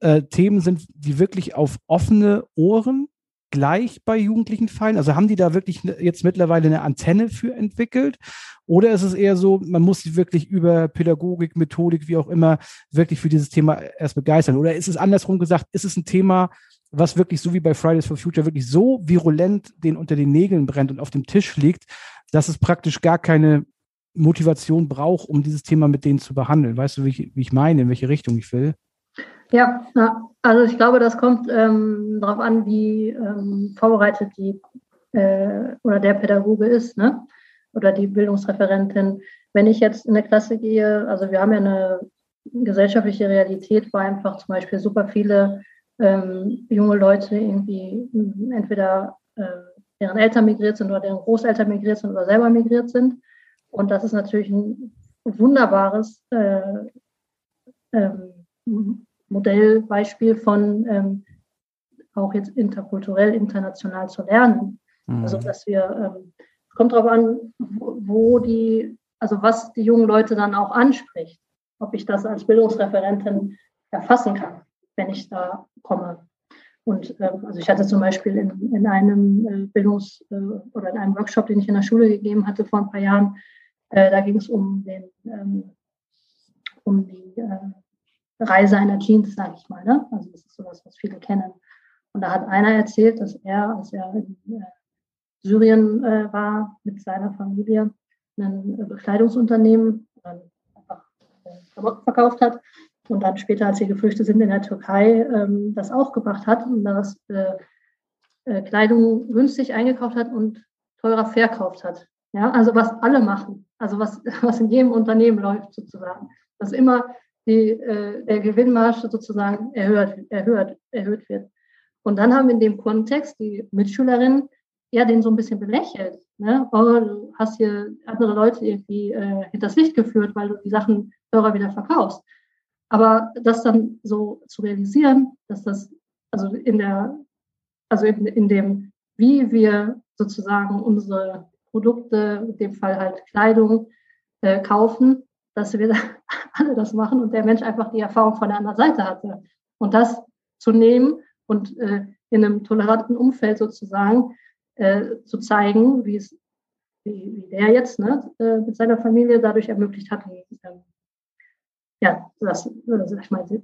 äh, Themen sind, die wirklich auf offene Ohren gleich bei Jugendlichen fallen? Also haben die da wirklich jetzt mittlerweile eine Antenne für entwickelt? Oder ist es eher so, man muss sich wirklich über Pädagogik, Methodik, wie auch immer, wirklich für dieses Thema erst begeistern? Oder ist es andersrum gesagt, ist es ein Thema, was wirklich so wie bei Fridays for Future wirklich so virulent den unter den Nägeln brennt und auf dem Tisch liegt, dass es praktisch gar keine Motivation braucht, um dieses Thema mit denen zu behandeln. Weißt du, wie ich, wie ich meine, in welche Richtung ich will? Ja, also ich glaube, das kommt ähm, darauf an, wie ähm, vorbereitet die äh, oder der Pädagoge ist, ne? Oder die Bildungsreferentin. Wenn ich jetzt in eine Klasse gehe, also wir haben ja eine gesellschaftliche Realität, wo einfach zum Beispiel super viele ähm, junge Leute irgendwie entweder äh, deren Eltern migriert sind oder deren Großeltern migriert sind oder selber migriert sind. Und das ist natürlich ein wunderbares äh, ähm, Modellbeispiel von ähm, auch jetzt interkulturell, international zu lernen. Mhm. Also dass wir, ähm, kommt darauf an, wo, wo die, also was die jungen Leute dann auch anspricht, ob ich das als Bildungsreferentin erfassen kann, wenn ich da komme. Und ähm, also ich hatte zum Beispiel in, in einem äh, Bildungs- äh, oder in einem Workshop, den ich in der Schule gegeben hatte vor ein paar Jahren, äh, da ging es um den ähm, um die äh, Reise einer Jeans, sage ich mal. Ne? Also das ist sowas, was viele kennen. Und da hat einer erzählt, dass er, als er in äh, Syrien äh, war, mit seiner Familie ein Bekleidungsunternehmen einfach Klamotten verkauft hat und dann später, als sie geflüchtet sind in der Türkei, ähm, das aufgebracht hat und das äh, äh, Kleidung günstig eingekauft hat und teurer verkauft hat. Ja, also was alle machen, also was, was in jedem Unternehmen läuft sozusagen. Dass immer die, äh, der Gewinnmarge sozusagen erhöht, erhöht, erhöht wird. Und dann haben in dem Kontext die Mitschülerin ja den so ein bisschen belächelt. Ne? Oh, du hast hier andere Leute irgendwie äh, hinters Licht geführt, weil du die Sachen teurer wieder verkaufst. Aber das dann so zu realisieren, dass das also in der, also in, in dem, wie wir sozusagen unsere Produkte, in dem Fall halt Kleidung, äh, kaufen, dass wir alle das machen und der Mensch einfach die Erfahrung von der anderen Seite hatte. Und das zu nehmen und äh, in einem toleranten Umfeld sozusagen äh, zu zeigen, wie es wie, wie der jetzt ne, äh, mit seiner Familie dadurch ermöglicht hat, ähm, ja, das, also ich die,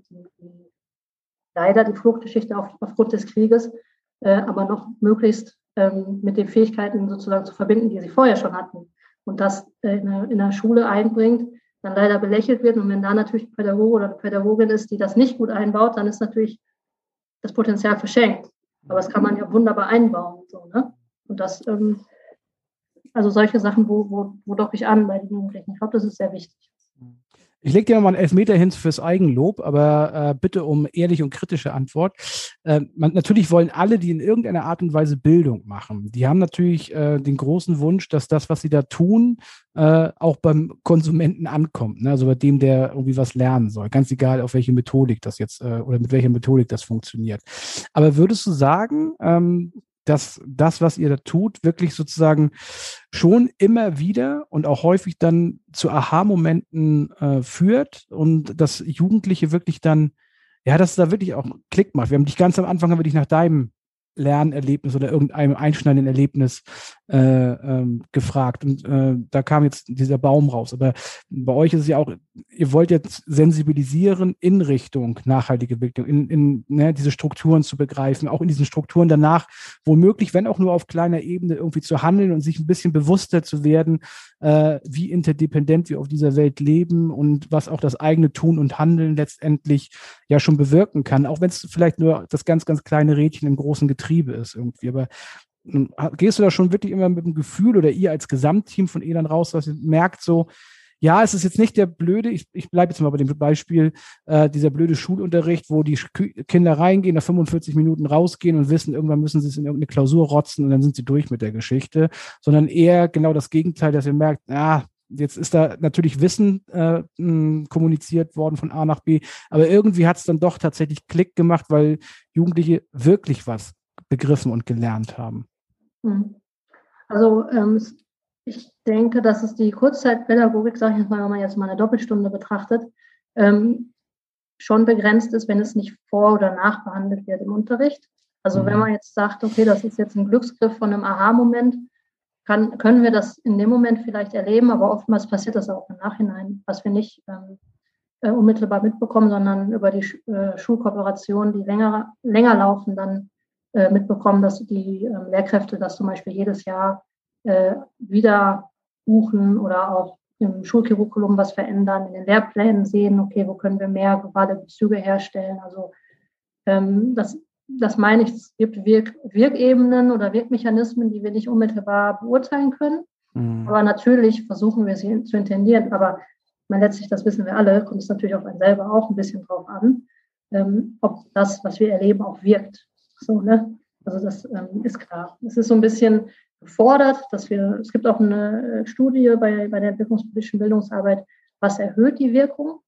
leider die Fluchtgeschichte auf, aufgrund des Krieges, äh, aber noch möglichst ähm, mit den Fähigkeiten sozusagen zu verbinden, die sie vorher schon hatten. Und das äh, in, in der Schule einbringt, dann leider belächelt wird. Und wenn da natürlich ein Pädagoge oder eine Pädagogin ist, die das nicht gut einbaut, dann ist natürlich das Potenzial verschenkt. Aber das kann man ja wunderbar einbauen. So, ne? Und das, ähm, also solche Sachen, wo, wo, wo doch ich an bei den Jugendlichen. Ich glaube, das ist sehr wichtig. Ich lege dir nochmal einen Elfmeter hin fürs Eigenlob, aber äh, bitte um ehrliche und kritische Antwort. Äh, man, natürlich wollen alle, die in irgendeiner Art und Weise Bildung machen, die haben natürlich äh, den großen Wunsch, dass das, was sie da tun, äh, auch beim Konsumenten ankommt. Ne? Also bei dem, der irgendwie was lernen soll. Ganz egal, auf welche Methodik das jetzt äh, oder mit welcher Methodik das funktioniert. Aber würdest du sagen, ähm, dass das, was ihr da tut, wirklich sozusagen schon immer wieder und auch häufig dann zu Aha-Momenten äh, führt und dass Jugendliche wirklich dann, ja, dass da wirklich auch Klick macht. Wir haben dich ganz am Anfang haben wir dich nach deinem Lernerlebnis oder irgendeinem einschneidenden Erlebnis äh, ähm, gefragt. Und äh, da kam jetzt dieser Baum raus. Aber bei euch ist es ja auch, ihr wollt jetzt sensibilisieren in Richtung nachhaltige Entwicklung, in, in ne, diese Strukturen zu begreifen, auch in diesen Strukturen danach womöglich, wenn auch nur auf kleiner Ebene, irgendwie zu handeln und sich ein bisschen bewusster zu werden, äh, wie interdependent wir auf dieser Welt leben und was auch das eigene Tun und Handeln letztendlich ja schon bewirken kann, auch wenn es vielleicht nur das ganz, ganz kleine Rädchen im großen Getriebe ist irgendwie. Aber gehst du da schon wirklich immer mit dem Gefühl oder ihr als Gesamtteam von Elan raus, dass ihr merkt so, ja, es ist jetzt nicht der blöde, ich, ich bleibe jetzt mal bei dem Beispiel, äh, dieser blöde Schulunterricht, wo die Kinder reingehen, nach 45 Minuten rausgehen und wissen, irgendwann müssen sie es in irgendeine Klausur rotzen und dann sind sie durch mit der Geschichte, sondern eher genau das Gegenteil, dass ihr merkt, ah, jetzt ist da natürlich Wissen äh, kommuniziert worden von A nach B, aber irgendwie hat es dann doch tatsächlich Klick gemacht, weil Jugendliche wirklich was begriffen und gelernt haben. Hm. Also ähm, ich denke, dass es die Kurzzeitpädagogik, sage ich jetzt mal, wenn man jetzt mal eine Doppelstunde betrachtet, ähm, schon begrenzt ist, wenn es nicht vor- oder nachbehandelt wird im Unterricht. Also wenn mhm. man jetzt sagt, okay, das ist jetzt ein Glücksgriff von einem Aha-Moment, kann, können wir das in dem Moment vielleicht erleben, aber oftmals passiert das auch im Nachhinein, was wir nicht ähm, äh, unmittelbar mitbekommen, sondern über die äh, Schulkooperationen, die länger, länger laufen, dann äh, mitbekommen, dass die äh, Lehrkräfte das zum Beispiel jedes Jahr äh, wieder buchen oder auch im Schulcurriculum was verändern, in den Lehrplänen sehen, okay, wo können wir mehr globale Bezüge herstellen. Also ähm, das, das meine ich, es gibt Wirk Wirkebenen oder Wirkmechanismen, die wir nicht unmittelbar beurteilen können. Mhm. Aber natürlich versuchen wir sie zu intendieren. Aber man letztlich, das wissen wir alle, kommt es natürlich auf einen selber auch ein bisschen drauf an, ähm, ob das, was wir erleben, auch wirkt. So, ne? Also das ähm, ist klar. Es ist so ein bisschen gefordert, dass wir, es gibt auch eine äh, Studie bei, bei der entwicklungspolitischen Bildungsarbeit, was erhöht die Wirkung.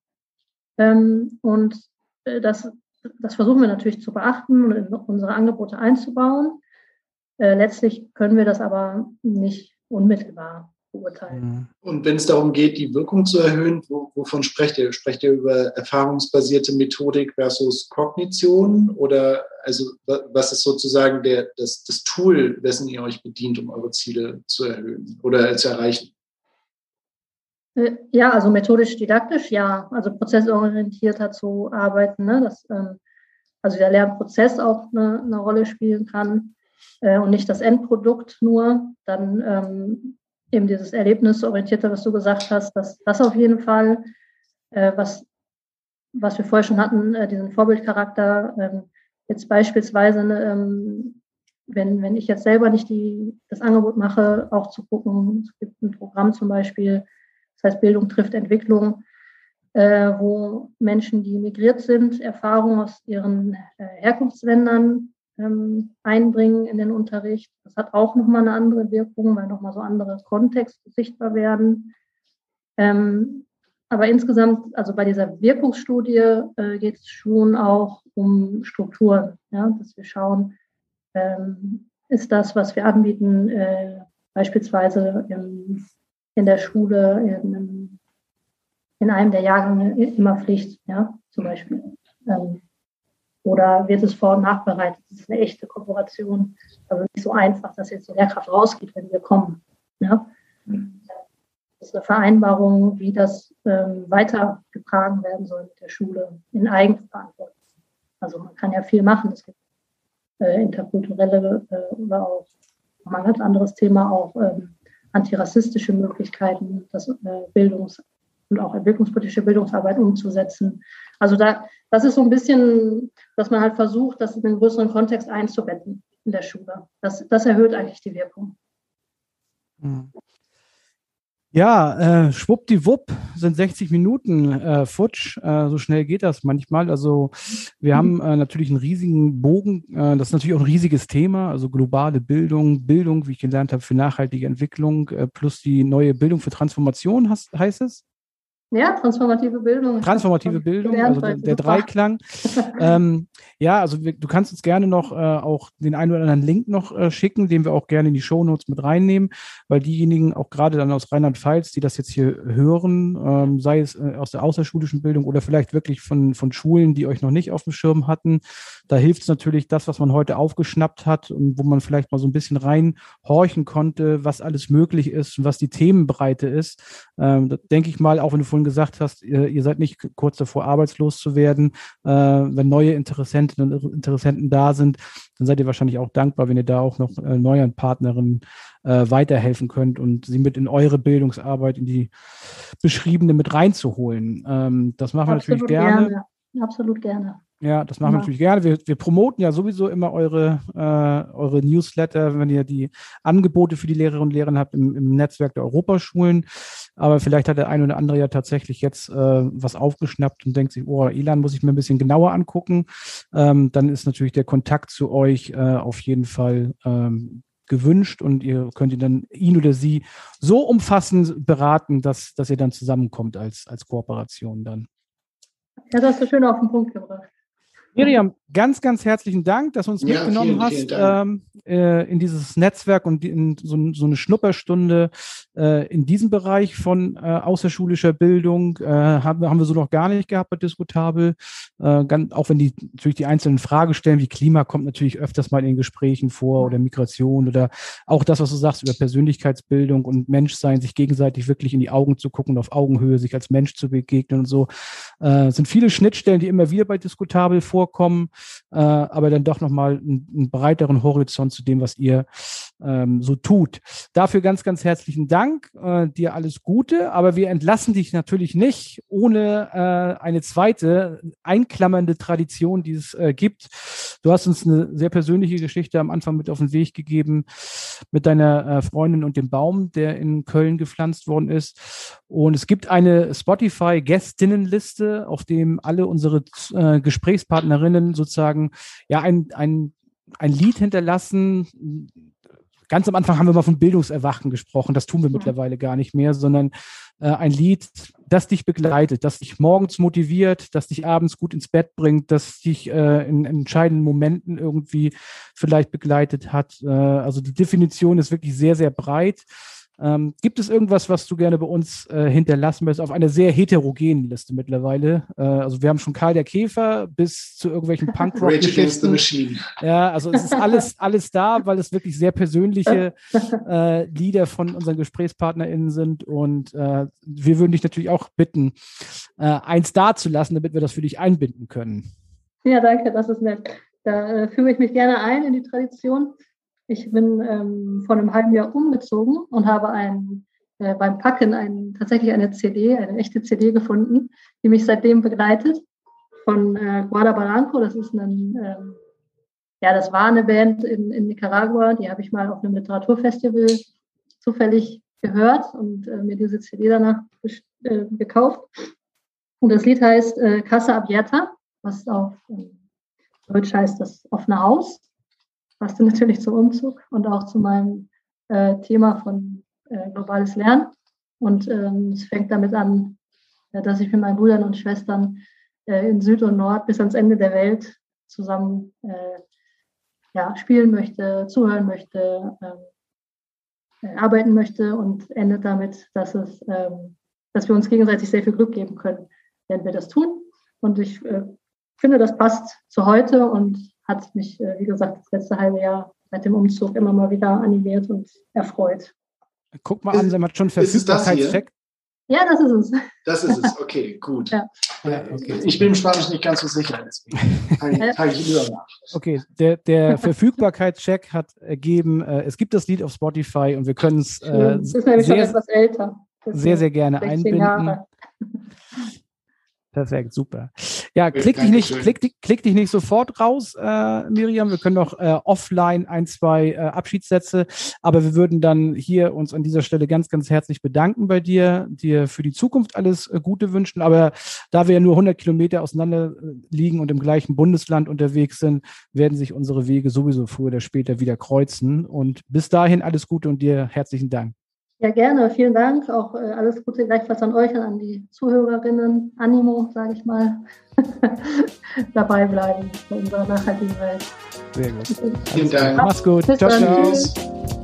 Ähm, und äh, das, das versuchen wir natürlich zu beachten und in unsere Angebote einzubauen. Äh, letztlich können wir das aber nicht unmittelbar beurteilen. Mhm. Und wenn es darum geht, die Wirkung zu erhöhen, wovon sprecht ihr? Sprecht ihr über erfahrungsbasierte Methodik versus Kognition? Oder also was ist sozusagen der, das, das Tool, dessen ihr euch bedient, um eure Ziele zu erhöhen oder zu erreichen? Äh, ja, also methodisch-didaktisch, ja. Also prozessorientierter zu arbeiten, ne? dass ähm, also der Lernprozess auch eine, eine Rolle spielen kann äh, und nicht das Endprodukt nur. Dann ähm, eben dieses Erlebnisorientierte, was du gesagt hast, das, das auf jeden Fall, äh, was, was wir vorher schon hatten, äh, diesen Vorbildcharakter. Ähm, jetzt beispielsweise, ne, ähm, wenn, wenn ich jetzt selber nicht die, das Angebot mache, auch zu gucken, es gibt ein Programm zum Beispiel, das heißt Bildung trifft Entwicklung, äh, wo Menschen, die migriert sind, Erfahrungen aus ihren äh, Herkunftsländern ähm, einbringen in den Unterricht. Das hat auch nochmal eine andere Wirkung, weil nochmal so andere Kontexte sichtbar werden. Ähm, aber insgesamt, also bei dieser Wirkungsstudie äh, geht es schon auch um Strukturen, ja, dass wir schauen, ähm, ist das, was wir anbieten, äh, beispielsweise im, in der Schule, in, in, einem der Jahrgänge immer Pflicht, ja, zum Beispiel. Ähm, oder wird es vor- und nachbereitet? Das ist eine echte Kooperation. Also nicht so einfach, dass jetzt die Lehrkraft rausgeht, wenn wir kommen. Ja? Das ist eine Vereinbarung, wie das ähm, weitergetragen werden soll mit der Schule in Eigenverantwortung. Also man kann ja viel machen. Es gibt äh, interkulturelle äh, oder auch ein ganz anderes Thema, auch ähm, antirassistische Möglichkeiten, das äh, Bildungs- und auch entwicklungspolitische Bildungsarbeit umzusetzen. Also da, das ist so ein bisschen, dass man halt versucht, das in den größeren Kontext einzubetten in der Schule. Das, das erhöht eigentlich die Wirkung. Hm. Ja, äh, schwuppdiwupp sind 60 Minuten äh, futsch. Äh, so schnell geht das manchmal. Also wir haben äh, natürlich einen riesigen Bogen. Äh, das ist natürlich auch ein riesiges Thema. Also globale Bildung, Bildung, wie ich gelernt habe, für nachhaltige Entwicklung, äh, plus die neue Bildung für Transformation heißt, heißt es. Ja, transformative Bildung. Transformative Bildung, also der, der Dreiklang. ähm, ja, also wir, du kannst uns gerne noch äh, auch den einen oder anderen Link noch äh, schicken, den wir auch gerne in die Shownotes mit reinnehmen, weil diejenigen auch gerade dann aus Rheinland-Pfalz, die das jetzt hier hören, ähm, sei es äh, aus der außerschulischen Bildung oder vielleicht wirklich von, von Schulen, die euch noch nicht auf dem Schirm hatten, da hilft es natürlich das, was man heute aufgeschnappt hat und wo man vielleicht mal so ein bisschen reinhorchen konnte, was alles möglich ist und was die Themenbreite ist. Ähm, denke ich mal, auch wenn du vorhin gesagt hast, ihr, ihr, seid nicht kurz davor, arbeitslos zu werden. Äh, wenn neue Interessenten und Interessenten da sind, dann seid ihr wahrscheinlich auch dankbar, wenn ihr da auch noch äh, neuen Partnerinnen äh, weiterhelfen könnt und sie mit in eure Bildungsarbeit, in die beschriebene mit reinzuholen. Ähm, das machen wir natürlich gerne. gerne. Absolut gerne. Ja, das machen wir natürlich gerne. Wir, wir promoten ja sowieso immer eure, äh, eure Newsletter, wenn ihr die Angebote für die Lehrerinnen und Lehrer habt im, im Netzwerk der Europaschulen. Aber vielleicht hat der eine oder andere ja tatsächlich jetzt äh, was aufgeschnappt und denkt sich, oh, Elan muss ich mir ein bisschen genauer angucken. Ähm, dann ist natürlich der Kontakt zu euch äh, auf jeden Fall ähm, gewünscht und ihr könnt ihn dann ihn oder sie so umfassend beraten, dass, dass ihr dann zusammenkommt als, als Kooperation dann. Ja, das hast du schön auf den Punkt gebracht. Miriam, ganz, ganz herzlichen Dank, dass du uns ja, mitgenommen vielen, hast vielen ähm, äh, in dieses Netzwerk und in so, so eine Schnupperstunde äh, in diesem Bereich von äh, außerschulischer Bildung. Äh, haben, haben wir so noch gar nicht gehabt bei Diskutabel. Äh, ganz, auch wenn die natürlich die einzelnen Fragen stellen, wie Klima kommt natürlich öfters mal in Gesprächen vor oder Migration oder auch das, was du sagst über Persönlichkeitsbildung und Menschsein, sich gegenseitig wirklich in die Augen zu gucken und auf Augenhöhe sich als Mensch zu begegnen und so. Äh, sind viele Schnittstellen, die immer wieder bei Diskutabel vorkommen äh, aber dann doch nochmal einen, einen breiteren Horizont zu dem, was ihr ähm, so tut. Dafür ganz, ganz herzlichen Dank. Äh, dir alles Gute, aber wir entlassen dich natürlich nicht ohne äh, eine zweite einklammernde Tradition, die es äh, gibt. Du hast uns eine sehr persönliche Geschichte am Anfang mit auf den Weg gegeben mit deiner äh, Freundin und dem Baum, der in Köln gepflanzt worden ist. Und es gibt eine Spotify-Gästinnenliste, auf dem alle unsere äh, Gesprächspartnerinnen sozusagen ja ein, ein, ein Lied hinterlassen, Ganz am Anfang haben wir mal von Bildungserwachen gesprochen. Das tun wir mittlerweile gar nicht mehr, sondern äh, ein Lied, das dich begleitet, das dich morgens motiviert, das dich abends gut ins Bett bringt, das dich äh, in, in entscheidenden Momenten irgendwie vielleicht begleitet hat. Äh, also die Definition ist wirklich sehr, sehr breit. Ähm, gibt es irgendwas, was du gerne bei uns äh, hinterlassen möchtest? Auf einer sehr heterogenen Liste mittlerweile. Äh, also wir haben schon Karl der Käfer bis zu irgendwelchen punk rock Rage Against the Machine. Ja, also es ist alles, alles da, weil es wirklich sehr persönliche äh, Lieder von unseren GesprächspartnerInnen sind. Und äh, wir würden dich natürlich auch bitten, äh, eins da zu lassen, damit wir das für dich einbinden können. Ja, danke, das ist nett. Da äh, führe ich mich gerne ein in die Tradition. Ich bin ähm, vor einem halben Jahr umgezogen und habe ein, äh, beim Packen ein, tatsächlich eine CD, eine echte CD gefunden, die mich seitdem begleitet. Von äh, Barranco. Das ist ein, ähm, ja, das war eine Band in, in Nicaragua. Die habe ich mal auf einem Literaturfestival zufällig gehört und äh, mir diese CD danach äh, gekauft. Und das Lied heißt äh, Casa Abierta, was auf ähm, Deutsch heißt das offene Haus passte natürlich zum Umzug und auch zu meinem äh, Thema von äh, globales Lernen. Und ähm, es fängt damit an, äh, dass ich mit meinen Brüdern und Schwestern äh, in Süd und Nord bis ans Ende der Welt zusammen äh, ja, spielen möchte, zuhören möchte, ähm, äh, arbeiten möchte und endet damit, dass, es, ähm, dass wir uns gegenseitig sehr viel Glück geben können, wenn wir das tun. Und ich finde, das passt zu heute und hat mich, äh, wie gesagt, das letzte halbe Jahr seit dem Umzug immer mal wieder animiert und erfreut. Guck mal an, Sie hat schon Verfügbarkeitscheck. Ja, das ist es. Das ist es, okay, gut. Ja. Ja, okay. Ich bin im Spanisch nicht ganz so sicher, deswegen teile ich lieber nach. Okay, der, der Verfügbarkeitscheck hat ergeben, äh, es gibt das Lied auf Spotify und wir können es. Äh, das ist nämlich sehr, schon etwas älter. Sehr, sehr gerne einbinden. Jahre. Perfekt, super. Ja, klick dich, nicht, klick, klick dich nicht sofort raus, äh, Miriam. Wir können noch äh, offline ein, zwei äh, Abschiedssätze, aber wir würden dann hier uns an dieser Stelle ganz, ganz herzlich bedanken bei dir, dir für die Zukunft alles äh, Gute wünschen. Aber da wir ja nur 100 Kilometer auseinander äh, liegen und im gleichen Bundesland unterwegs sind, werden sich unsere Wege sowieso früher oder später wieder kreuzen. Und bis dahin alles Gute und dir herzlichen Dank. Ja, gerne. Vielen Dank. Auch äh, alles Gute gleichfalls an euch und an die Zuhörerinnen. Animo, sage ich mal, dabei bleiben bei unserer nachhaltigen Welt. Sehr gut. Vielen Dank. Mach's gut. Bis ciao, ciao.